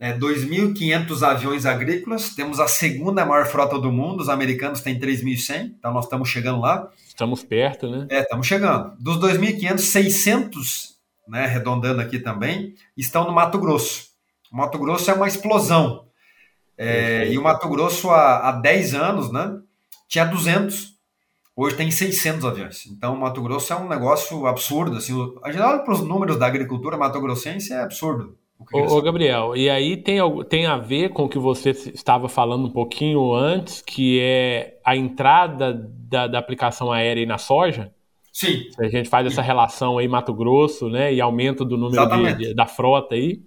Speaker 3: é 2.500 aviões agrícolas, temos a segunda maior frota do mundo, os americanos têm 3.100, então nós estamos chegando lá.
Speaker 2: Estamos perto, né?
Speaker 3: É, estamos chegando. Dos 2.500, 600 né, arredondando aqui também, estão no Mato Grosso. O Mato Grosso é uma explosão. É, e o Mato Grosso, há, há 10 anos, né, tinha 200. Hoje tem 600 aviões. Então, o Mato Grosso é um negócio absurdo. Assim, a gente olha para os números da agricultura mato-grossense, é absurdo.
Speaker 2: Ô, Gabriel, e aí tem, tem a ver com o que você estava falando um pouquinho antes, que é a entrada da, da aplicação aérea na soja?
Speaker 3: Sim.
Speaker 2: A gente faz essa relação aí Mato Grosso, né, e aumento do número de, de, da frota aí.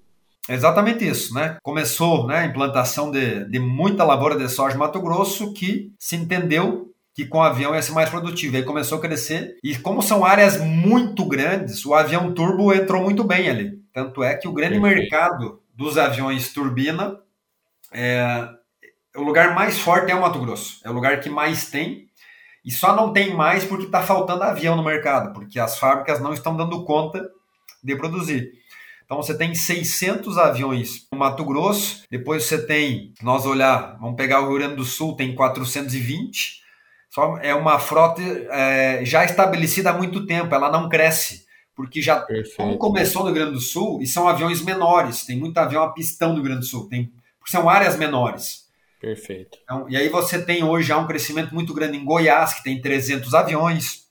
Speaker 3: Exatamente isso, né? Começou né, a implantação de, de muita lavoura de soja em Mato Grosso que se entendeu que com o avião ia ser mais produtivo. Aí começou a crescer. E como são áreas muito grandes, o avião turbo entrou muito bem ali. Tanto é que o grande Perfeito. mercado dos aviões turbina, é, o lugar mais forte é o Mato Grosso. É o lugar que mais tem. E só não tem mais porque está faltando avião no mercado, porque as fábricas não estão dando conta de produzir. Então você tem 600 aviões no Mato Grosso, depois você tem, nós olhar, vamos pegar o Rio Grande do Sul, tem 420. Só é uma frota é, já estabelecida há muito tempo, ela não cresce, porque já como começou no Rio Grande do Sul e são aviões menores, tem muito avião a pistão no Rio Grande do Sul, tem, são áreas menores.
Speaker 2: Perfeito.
Speaker 3: Então, e aí você tem hoje já um crescimento muito grande em Goiás, que tem 300 aviões.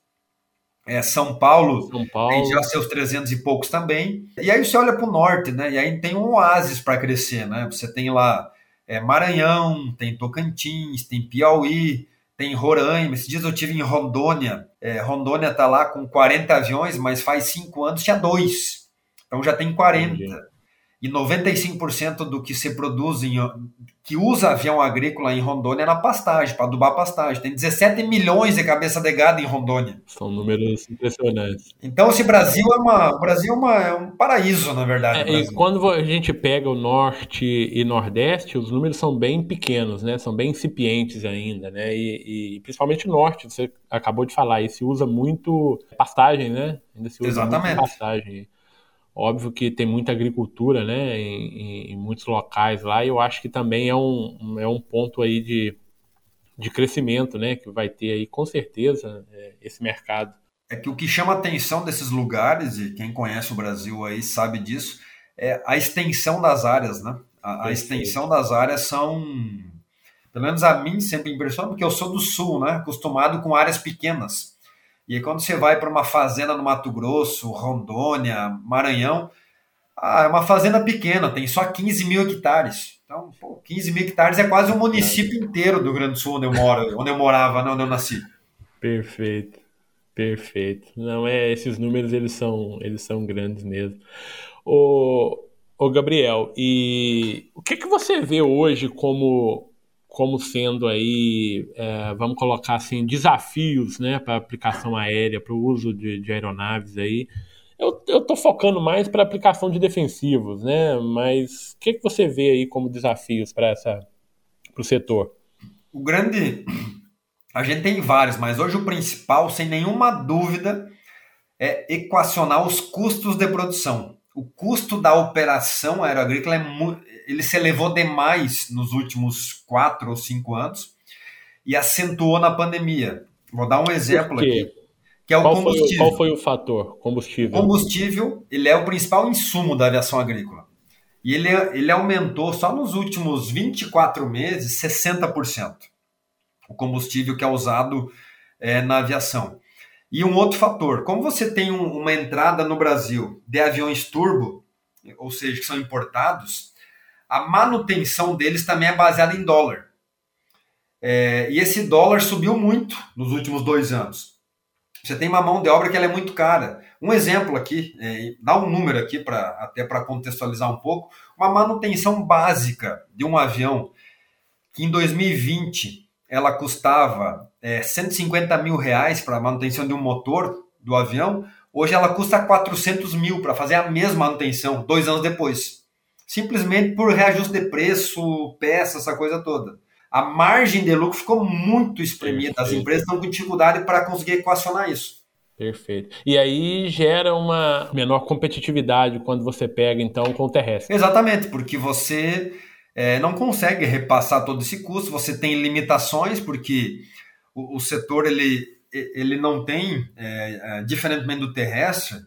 Speaker 3: É, São, Paulo
Speaker 2: São Paulo
Speaker 3: tem já seus 300 e poucos também. E aí você olha para o norte, né? E aí tem um oásis para crescer, né? Você tem lá é, Maranhão, tem Tocantins, tem Piauí, tem Roraima. Esses dias eu tive em Rondônia. É, Rondônia está lá com 40 aviões, mas faz cinco anos tinha dois. Então já tem 40. Entendi. E 95% do que se produz em, que usa avião agrícola em Rondônia é na pastagem, para adubar pastagem. Tem 17 milhões de cabeça de gado em Rondônia.
Speaker 2: São números impressionantes.
Speaker 3: Então, esse Brasil é, uma, o Brasil é, uma, é um paraíso, na verdade.
Speaker 2: É, e quando a gente pega o norte e nordeste, os números são bem pequenos, né? São bem incipientes ainda, né? E, e principalmente o norte, você acabou de falar, e se usa muito pastagem, né?
Speaker 3: Ainda se usa Exatamente. muito
Speaker 2: pastagem. Óbvio que tem muita agricultura, né, em, em, muitos locais lá, e eu acho que também é um, é um ponto aí de, de crescimento, né, que vai ter aí com certeza é, esse mercado.
Speaker 3: É que o que chama a atenção desses lugares, e quem conhece o Brasil aí sabe disso, é a extensão das áreas, né? A, a extensão das áreas são, pelo menos a mim sempre impressiona, porque eu sou do sul, né, acostumado com áreas pequenas. E aí, quando você vai para uma fazenda no Mato Grosso, Rondônia, Maranhão, ah, é uma fazenda pequena, tem só 15 mil hectares. Então, pô, 15 mil hectares é quase um município inteiro do Rio Grande do Sul, onde eu moro, onde eu morava, onde eu nasci.
Speaker 2: Perfeito, perfeito. Não é, esses números eles são, eles são grandes mesmo. O, o Gabriel, e o que que você vê hoje como como sendo aí, é, vamos colocar assim, desafios né, para aplicação aérea, para o uso de, de, aeronaves aí. Eu estou focando mais para aplicação de defensivos, né? Mas o que, que você vê aí como desafios para o setor?
Speaker 3: O grande. A gente tem vários, mas hoje o principal, sem nenhuma dúvida, é equacionar os custos de produção. O custo da operação aeroagrícola é ele se elevou demais nos últimos quatro ou cinco anos e acentuou na pandemia. Vou dar um exemplo aqui.
Speaker 2: Que é o qual combustível. Foi, qual foi o fator? Combustível.
Speaker 3: O combustível ele é o principal insumo da aviação agrícola. E ele, ele aumentou só nos últimos 24 meses 60%. O combustível que é usado é, na aviação. E um outro fator, como você tem um, uma entrada no Brasil de aviões turbo, ou seja, que são importados, a manutenção deles também é baseada em dólar. É, e esse dólar subiu muito nos últimos dois anos. Você tem uma mão de obra que é muito cara. Um exemplo aqui, é, dá um número aqui para até para contextualizar um pouco, uma manutenção básica de um avião que em 2020 ela custava é, 150 mil reais para a manutenção de um motor do avião, hoje ela custa 400 mil para fazer a mesma manutenção dois anos depois simplesmente por reajuste de preço, peça, essa coisa toda. A margem de lucro ficou muito espremida. Perfeito. As empresas estão com dificuldade para conseguir equacionar isso.
Speaker 2: Perfeito. E aí gera uma menor competitividade quando você pega, então, com o terrestre.
Speaker 3: Exatamente, porque você é, não consegue repassar todo esse custo, você tem limitações, porque o, o setor ele, ele não tem, é, é, diferentemente do terrestre,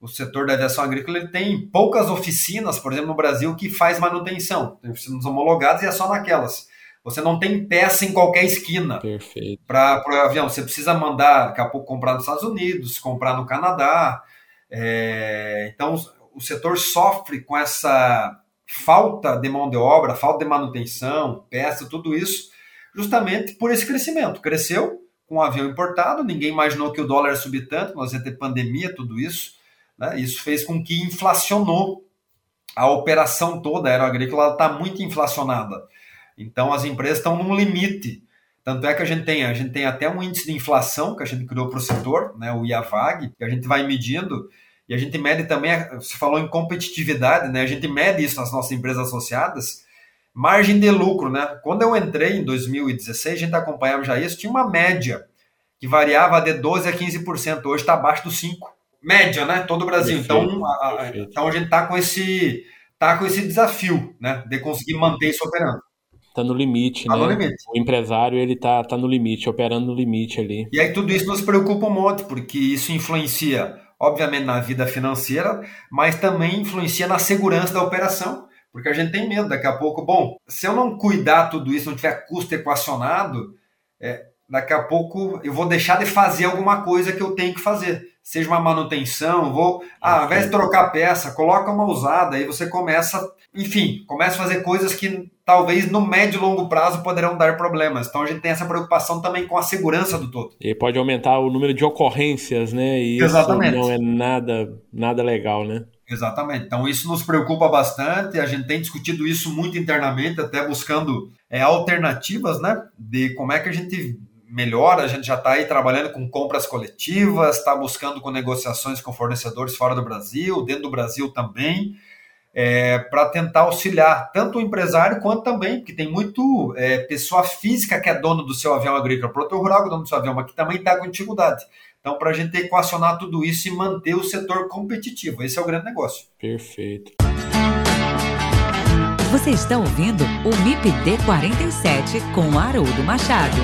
Speaker 3: o setor da aviação agrícola ele tem poucas oficinas, por exemplo, no Brasil, que faz manutenção. Tem oficinas homologadas e é só naquelas. Você não tem peça em qualquer esquina para o avião. Você precisa mandar, daqui a pouco, comprar nos Estados Unidos, comprar no Canadá. É... Então, o setor sofre com essa falta de mão de obra, falta de manutenção, peça, tudo isso, justamente por esse crescimento. Cresceu com um avião importado, ninguém imaginou que o dólar ia subir tanto, nós ia ter pandemia, tudo isso. Né? Isso fez com que inflacionou a operação toda a aeroagrícola está muito inflacionada. Então as empresas estão num limite. Tanto é que a gente tem, a gente tem até um índice de inflação que a gente criou para o setor, né, o IAVAG, que a gente vai medindo e a gente mede também, você falou em competitividade, né? A gente mede isso nas nossas empresas associadas. Margem de lucro, né? Quando eu entrei em 2016, a gente acompanhava já isso, tinha uma média que variava de 12 a 15%, hoje está abaixo dos 5 média, né? Todo o Brasil. Perfeito, então, a, a, então a gente está com esse tá com esse desafio, né? De conseguir manter isso operando.
Speaker 2: Tá no limite, tá né? No limite. O empresário ele tá, tá no limite, operando no limite ali.
Speaker 3: E aí tudo isso nos preocupa um monte, porque isso influencia, obviamente, na vida financeira, mas também influencia na segurança da operação. Porque a gente tem medo daqui a pouco. Bom, se eu não cuidar tudo isso, não tiver custo equacionado, é, daqui a pouco eu vou deixar de fazer alguma coisa que eu tenho que fazer seja uma manutenção, vou, ah, ao invés de trocar peça, coloca uma usada, aí você começa, enfim, começa a fazer coisas que talvez no médio e longo prazo poderão dar problemas. Então a gente tem essa preocupação também com a segurança do todo.
Speaker 2: E pode aumentar o número de ocorrências, né? E Exatamente. isso não é nada, nada legal, né?
Speaker 3: Exatamente. Então, isso nos preocupa bastante. A gente tem discutido isso muito internamente, até buscando é, alternativas, né? De como é que a gente melhora. A gente já está aí trabalhando com compras coletivas, está buscando com negociações com fornecedores fora do Brasil, dentro do Brasil também é, para tentar auxiliar tanto o empresário quanto também, porque tem muito é, pessoa física que é dono do seu avião agrícola, produtor rural que é dono do seu avião, mas que também está com dificuldade. Então, para a gente equacionar tudo isso e manter o setor competitivo, esse é o grande negócio.
Speaker 2: Perfeito.
Speaker 1: Você está ouvindo o MIPD 47 com Haroldo Machado.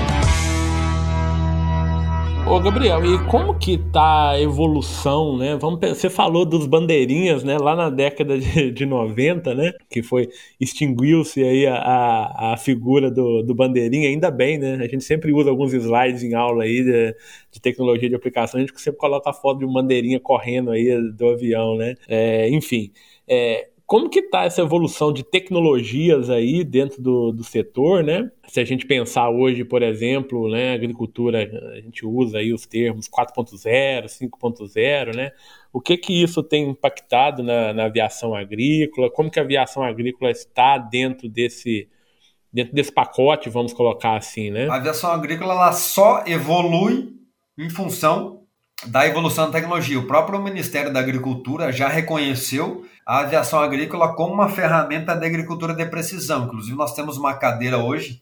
Speaker 2: Ô Gabriel, e como que tá a evolução, né? Vamos, você falou dos bandeirinhas, né? Lá na década de, de 90, né? Que foi, extinguiu-se aí a, a, a, figura do, do bandeirinha, ainda bem, né? A gente sempre usa alguns slides em aula aí de, de tecnologia de aplicação, a gente sempre coloca a foto de um bandeirinha correndo aí do avião, né? É, enfim, é, como que está essa evolução de tecnologias aí dentro do, do setor, né? Se a gente pensar hoje, por exemplo, né, agricultura, a gente usa aí os termos 4.0, 5.0, né? O que que isso tem impactado na, na, aviação agrícola? Como que a aviação agrícola está dentro desse dentro desse pacote, vamos colocar assim, né?
Speaker 3: A aviação agrícola ela só evolui em função da evolução da tecnologia. O próprio Ministério da Agricultura já reconheceu a aviação agrícola como uma ferramenta de agricultura de precisão. Inclusive, nós temos uma cadeira hoje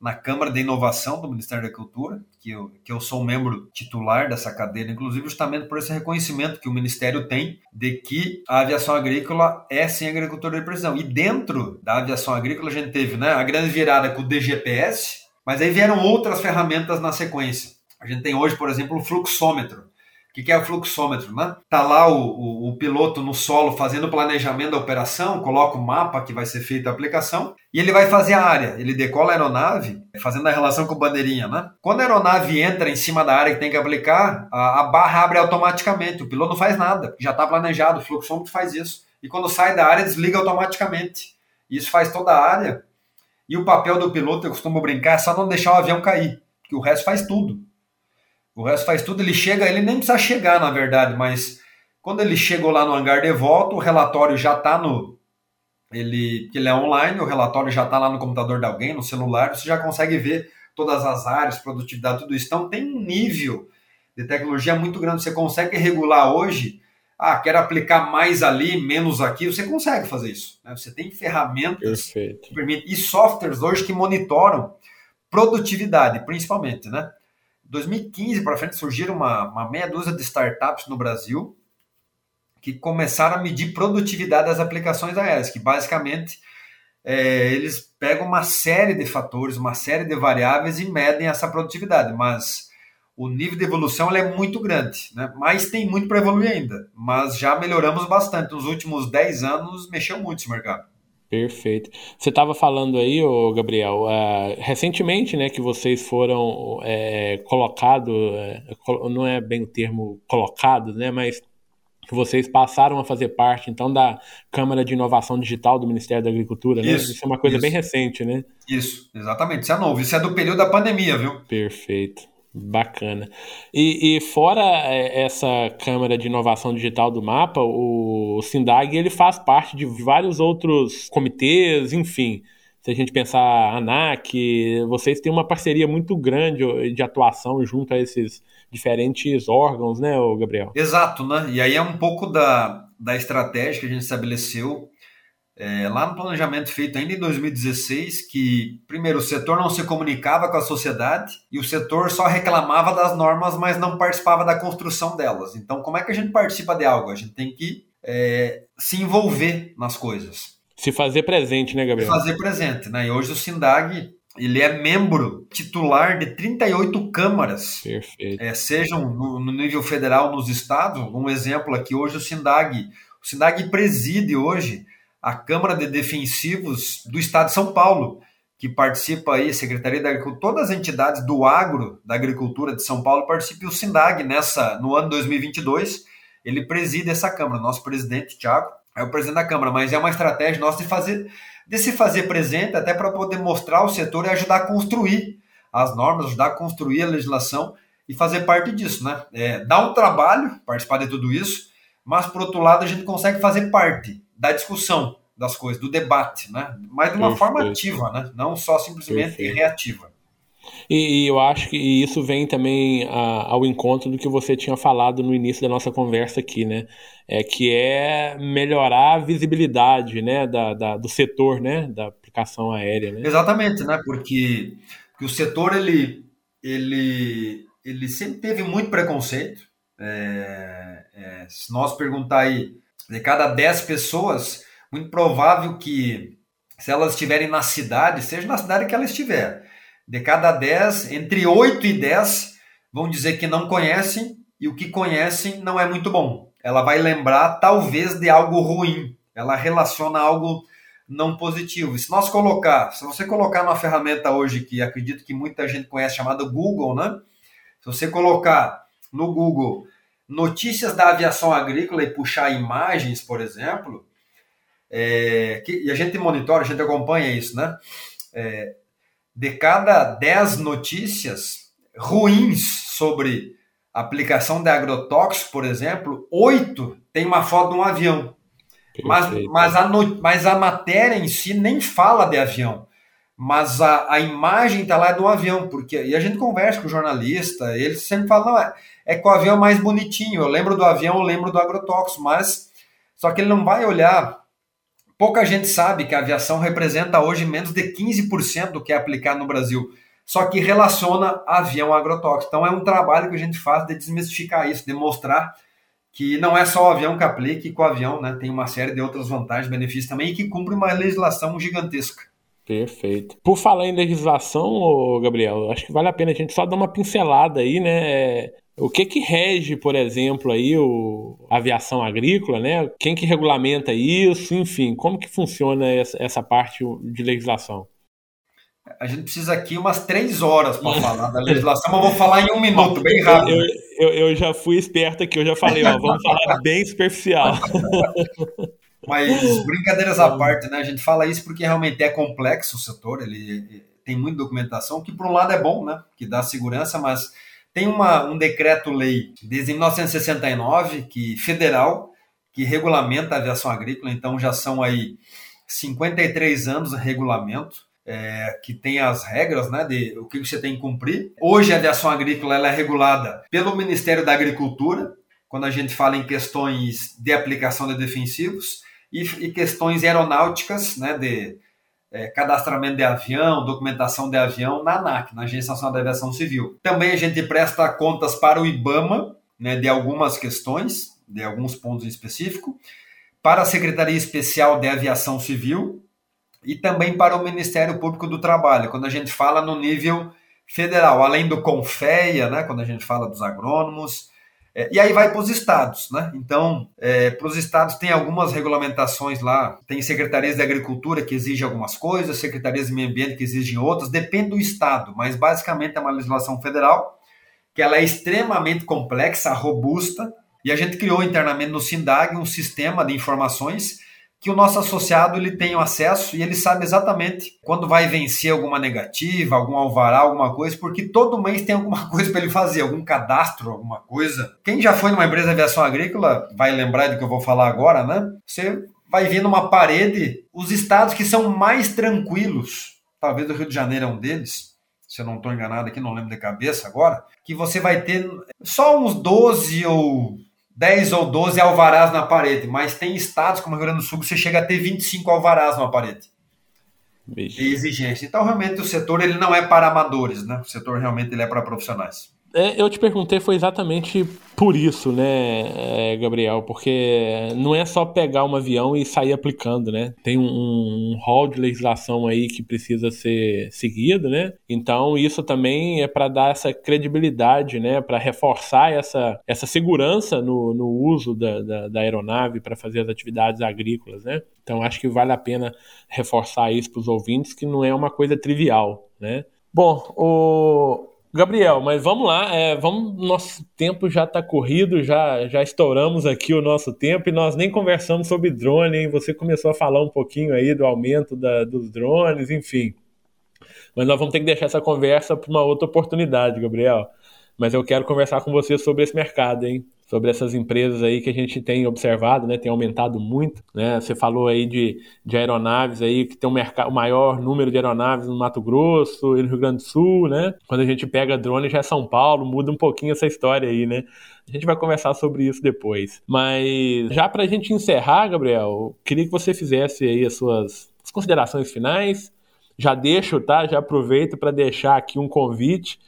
Speaker 3: na Câmara de Inovação do Ministério da Agricultura, que eu, que eu sou membro titular dessa cadeira, inclusive justamente por esse reconhecimento que o Ministério tem de que a aviação agrícola é sim agricultura de precisão. E dentro da aviação agrícola a gente teve né, a grande virada com o DGPS, mas aí vieram outras ferramentas na sequência. A gente tem hoje, por exemplo, o fluxômetro, o que é o fluxômetro? Né? Tá lá o, o, o, piloto no solo fazendo o planejamento da operação, coloca o mapa que vai ser feita a aplicação e ele vai fazer a área. Ele decola a aeronave, fazendo a relação com bandeirinha. Né? Quando a aeronave entra em cima da área que tem que aplicar, a, a barra abre automaticamente. O piloto não faz nada, já está planejado. O fluxômetro faz isso. E quando sai da área, desliga automaticamente. Isso faz toda a área. E o papel do piloto, eu costumo brincar, é só não deixar o avião cair, que o resto faz tudo. O resto faz tudo, ele chega, ele nem precisa chegar, na verdade, mas quando ele chegou lá no hangar de volta, o relatório já está no. Ele, ele é online, o relatório já está lá no computador de alguém, no celular, você já consegue ver todas as áreas, produtividade, tudo isso. Então tem um nível de tecnologia muito grande. Você consegue regular hoje. Ah, quero aplicar mais ali, menos aqui. Você consegue fazer isso. Né? Você tem ferramentas
Speaker 2: Perfeito.
Speaker 3: que permitem, e softwares hoje que monitoram produtividade, principalmente, né? 2015 para frente surgiram uma, uma meia dúzia de startups no Brasil que começaram a medir produtividade das aplicações aéreas, que basicamente é, eles pegam uma série de fatores, uma série de variáveis e medem essa produtividade, mas o nível de evolução é muito grande, né? mas tem muito para evoluir ainda, mas já melhoramos bastante, nos últimos 10 anos mexeu muito esse mercado.
Speaker 2: Perfeito. Você estava falando aí, ô Gabriel, uh, recentemente, né, que vocês foram é, colocados, é, não é bem o termo colocado, né, mas que vocês passaram a fazer parte, então, da Câmara de Inovação Digital do Ministério da Agricultura, né? Isso, isso é uma coisa isso. bem recente, né?
Speaker 3: Isso, exatamente. Isso é novo. Isso é do período da pandemia, viu?
Speaker 2: Perfeito. Bacana. E, e, fora é, essa Câmara de Inovação Digital do Mapa, o Sindag ele faz parte de vários outros comitês, enfim. Se a gente pensar ANAC, vocês têm uma parceria muito grande de atuação junto a esses diferentes órgãos, né, Gabriel?
Speaker 3: Exato, né? E aí é um pouco da, da estratégia que a gente estabeleceu é, lá no planejamento feito ainda em 2016, que, primeiro, o setor não se comunicava com a sociedade e o setor só reclamava das normas, mas não participava da construção delas. Então, como é que a gente participa de algo? A gente tem que é, se envolver nas coisas.
Speaker 2: Se fazer presente, né, Gabriel?
Speaker 3: Se fazer presente, né? E hoje o SINDAG ele é membro titular de 38 câmaras,
Speaker 2: Perfeito.
Speaker 3: É, sejam no, no, nível federal nos estados. Um exemplo aqui, hoje o SINDAG, o SINDAG preside hoje a Câmara de Defensivos do Estado de São Paulo, que participa aí, Secretaria da Agricultura, todas as entidades do agro da agricultura de São Paulo participam, o SINDAG nessa, no ano 2022, ele preside essa Câmara, nosso presidente, Tiago, é o presidente da Câmara, mas é uma estratégia nossa de fazer, de se fazer presente até para poder mostrar o setor e ajudar a construir as normas, ajudar a construir a legislação e fazer parte disso, né? É, dá um trabalho participar de tudo isso, mas por outro lado a gente consegue fazer parte da discussão das coisas, do debate, né? Mas de uma Perfeito. forma ativa, né? Não só simplesmente Perfeito. reativa.
Speaker 2: E, e, eu acho que isso vem também a, ao encontro do que você tinha falado no início da nossa conversa aqui, né? É, que é melhorar a visibilidade né, da, da, do setor né, da aplicação aérea. Né?
Speaker 3: Exatamente, né? Porque, porque o setor ele, ele, ele sempre teve muito preconceito. É, é, se nós perguntar aí, de cada 10 pessoas, muito provável que se elas estiverem na cidade, seja na cidade que ela estiver, de cada 10, entre 8 e 10 vão dizer que não conhecem e o que conhecem não é muito bom. Ela vai lembrar talvez de algo ruim. Ela relaciona algo não positivo. E se nós colocar, se você colocar uma ferramenta hoje que acredito que muita gente conhece chamada Google, né? Se você colocar no Google notícias da aviação agrícola e puxar imagens, por exemplo, é, que, e a gente monitora, a gente acompanha isso, né? É, de cada 10 notícias ruins sobre aplicação de agrotóxicos, por exemplo, oito tem uma foto de um avião. Mas, mas, a mas a matéria em si nem fala de avião. Mas a, a imagem está lá do avião, porque e a gente conversa com o jornalista, ele sempre fala, é, é que o avião mais bonitinho. Eu lembro do avião, eu lembro do agrotóxico, mas só que ele não vai olhar Pouca gente sabe que a aviação representa hoje menos de 15% do que é aplicado no Brasil, só que relaciona avião agrotóxico. Então é um trabalho que a gente faz de desmistificar isso, de mostrar que não é só o avião que aplica, que o avião né, tem uma série de outras vantagens, benefícios também, e que cumpre uma legislação gigantesca.
Speaker 2: Perfeito. Por falar em legislação, Gabriel, acho que vale a pena a gente só dar uma pincelada aí, né? O que que rege, por exemplo, aí o, a aviação agrícola, né? Quem que regulamenta isso, enfim, como que funciona essa, essa parte de legislação?
Speaker 3: A gente precisa aqui umas três horas para falar da legislação, mas vou falar em um minuto, bem rápido.
Speaker 2: Eu, eu, eu, já fui esperto aqui, eu já falei, ó, vamos falar bem superficial.
Speaker 3: Mas brincadeiras à parte, né? A gente fala isso porque realmente é complexo o setor, ele tem muita documentação, que por um lado é bom, né? Que dá segurança, mas tem uma, um decreto-lei desde 1969, que federal, que regulamenta a aviação agrícola, então já são aí 53 anos de regulamento, é, que tem as regras né, de o que você tem que cumprir. Hoje a aviação agrícola ela é regulada pelo Ministério da Agricultura, quando a gente fala em questões de aplicação de defensivos, e, e questões aeronáuticas, né, de é, cadastramento de avião, documentação de avião na ANAC, na Agência Nacional da Aviação Civil. Também a gente presta contas para o IBAMA, né, de algumas questões, de alguns pontos em específico, para a Secretaria Especial de Aviação Civil e também para o Ministério Público do Trabalho, quando a gente fala no nível federal, além do CONFEA, né, quando a gente fala dos agrônomos, é, e aí vai para os estados, né? Então, é, para os estados tem algumas regulamentações lá, tem secretarias de agricultura que exigem algumas coisas, secretarias de meio ambiente que exigem outras, depende do estado, mas basicamente é uma legislação federal que ela é extremamente complexa, robusta, e a gente criou internamente no SINDAG um sistema de informações que o nosso associado ele tem acesso e ele sabe exatamente quando vai vencer alguma negativa, algum alvará, alguma coisa, porque todo mês tem alguma coisa para ele fazer, algum cadastro, alguma coisa. Quem já foi numa empresa de aviação agrícola vai lembrar do que eu vou falar agora, né? Você vai ver numa parede os estados que são mais tranquilos, talvez o Rio de Janeiro é um deles, se eu não estou enganado aqui, não lembro de cabeça agora, que você vai ter só uns 12 ou 10 ou 12 alvarás na parede, mas tem estados como o Rio Grande do Sul que você chega a ter 25 alvarás na parede. Bicho. De exigência. Então, realmente, o setor ele não é para amadores, né? O setor realmente ele é para profissionais.
Speaker 2: É, eu te perguntei foi exatamente por isso, né, é, Gabriel? Porque não é só pegar um avião e sair aplicando, né? Tem um, um hall de legislação aí que precisa ser seguido, né? Então isso também é para dar essa credibilidade, né? Para reforçar essa, essa segurança no, no uso da, da, da aeronave para fazer as atividades agrícolas, né? Então acho que vale a pena reforçar isso para os ouvintes que não é uma coisa trivial, né? Bom, o, Gabriel, mas vamos lá, é, vamos, nosso tempo já está corrido, já, já estouramos aqui o nosso tempo e nós nem conversamos sobre drone, hein? Você começou a falar um pouquinho aí do aumento da, dos drones, enfim. Mas nós vamos ter que deixar essa conversa para uma outra oportunidade, Gabriel. Mas eu quero conversar com você sobre esse mercado, hein? Sobre essas empresas aí que a gente tem observado, né? Tem aumentado muito, né? Você falou aí de, de aeronaves aí, que tem um mercado, o maior número de aeronaves no Mato Grosso e no Rio Grande do Sul, né? Quando a gente pega drone já é São Paulo, muda um pouquinho essa história aí, né? A gente vai conversar sobre isso depois. Mas já para a gente encerrar, Gabriel, queria que você fizesse aí as suas as considerações finais. Já deixo, tá? Já aproveito para deixar aqui um convite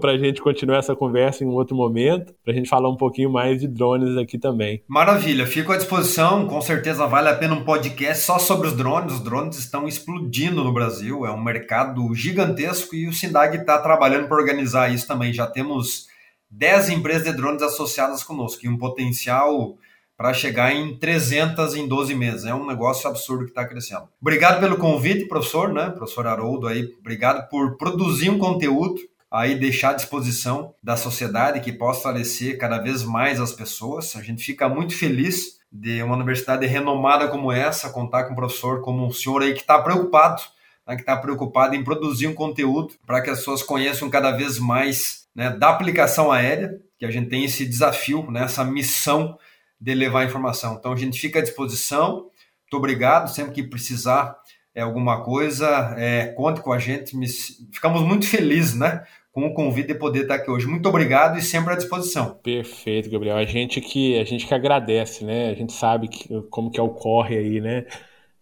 Speaker 2: para a gente continuar essa conversa em um outro momento, para a gente falar um pouquinho mais de drones aqui também.
Speaker 3: Maravilha, fico à disposição. Com certeza vale a pena um podcast só sobre os drones. Os drones estão explodindo no Brasil, é um mercado gigantesco e o SINDAG está trabalhando para organizar isso também. Já temos 10 empresas de drones associadas conosco e um potencial para chegar em 300 em 12 meses. É um negócio absurdo que está crescendo. Obrigado pelo convite, professor, né? Professor Haroldo aí, obrigado por produzir um conteúdo aí deixar à disposição da sociedade que possa falecer cada vez mais as pessoas. A gente fica muito feliz de uma universidade renomada como essa contar com um professor como o senhor aí que está preocupado, né, que está preocupado em produzir um conteúdo para que as pessoas conheçam cada vez mais né, da aplicação aérea, que a gente tem esse desafio, né, essa missão de levar informação. Então a gente fica à disposição. Muito obrigado. Sempre que precisar é, alguma coisa, é, conte com a gente. Me, ficamos muito felizes, né? Com o convite de poder estar aqui hoje. Muito obrigado e sempre à disposição.
Speaker 2: Perfeito, Gabriel. A gente que a gente que agradece, né? A gente sabe que, como que ocorre aí, né?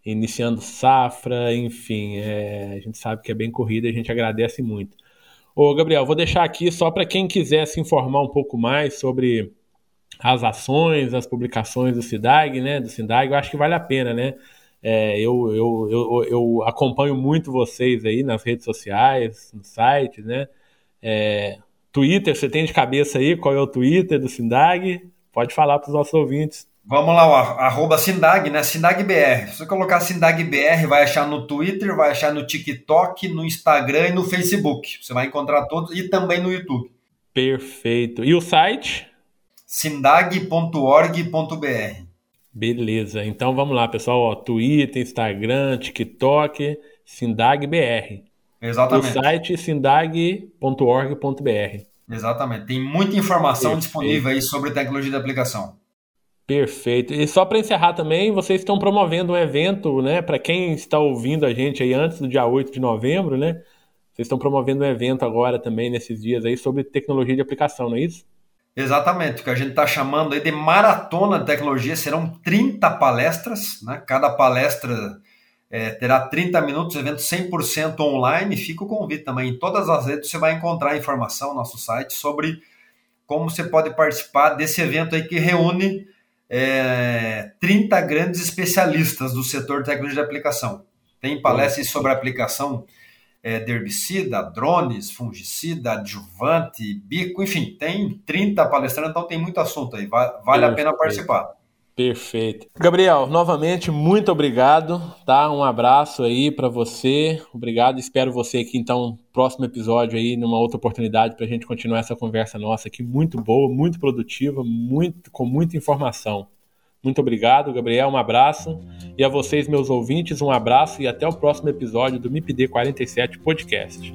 Speaker 2: Iniciando safra, enfim, é, a gente sabe que é bem corrida, a gente agradece muito. Ô, Gabriel, vou deixar aqui só para quem quiser se informar um pouco mais sobre as ações, as publicações do SIDAG, né? Do SIDAG, eu acho que vale a pena, né? É, eu, eu, eu, eu, acompanho muito vocês aí nas redes sociais, no site, né? É, Twitter, você tem de cabeça aí qual é o Twitter do Sindag? Pode falar para os nossos ouvintes.
Speaker 3: Vamos lá, o arroba Sindag, né? SindagBR. Se você colocar SindagBR, vai achar no Twitter, vai achar no TikTok, no Instagram e no Facebook. Você vai encontrar todos e também no YouTube.
Speaker 2: Perfeito. E o site?
Speaker 3: sindag.org.br.
Speaker 2: Beleza, então vamos lá, pessoal. Ó, Twitter, Instagram, TikTok, SindagBR.
Speaker 3: Exatamente.
Speaker 2: O site sindag.org.br.
Speaker 3: Exatamente. Tem muita informação Perfeito. disponível aí sobre tecnologia de aplicação.
Speaker 2: Perfeito. E só para encerrar também, vocês estão promovendo um evento, né? Para quem está ouvindo a gente aí antes do dia 8 de novembro, né? Vocês estão promovendo um evento agora também nesses dias aí sobre tecnologia de aplicação, não é isso?
Speaker 3: Exatamente, o que a gente está chamando aí de maratona de tecnologia serão 30 palestras, né? cada palestra é, terá 30 minutos, evento 100% online. Fica o convite também. Em todas as redes você vai encontrar informação no nosso site sobre como você pode participar desse evento aí que reúne é, 30 grandes especialistas do setor de tecnologia de aplicação. Tem palestras sobre aplicação é, de herbicida, drones, fungicida, adjuvante, bico, enfim, tem 30 palestrantes, então tem muito assunto aí, vale Perfeito. a pena participar.
Speaker 2: Perfeito. Gabriel, novamente, muito obrigado, tá? Um abraço aí para você, obrigado, espero você aqui então, próximo episódio aí, numa outra oportunidade para a gente continuar essa conversa nossa aqui, muito boa, muito produtiva, muito, com muita informação. Muito obrigado, Gabriel. Um abraço. E a vocês, meus ouvintes, um abraço e até o próximo episódio do MIPD 47 Podcast.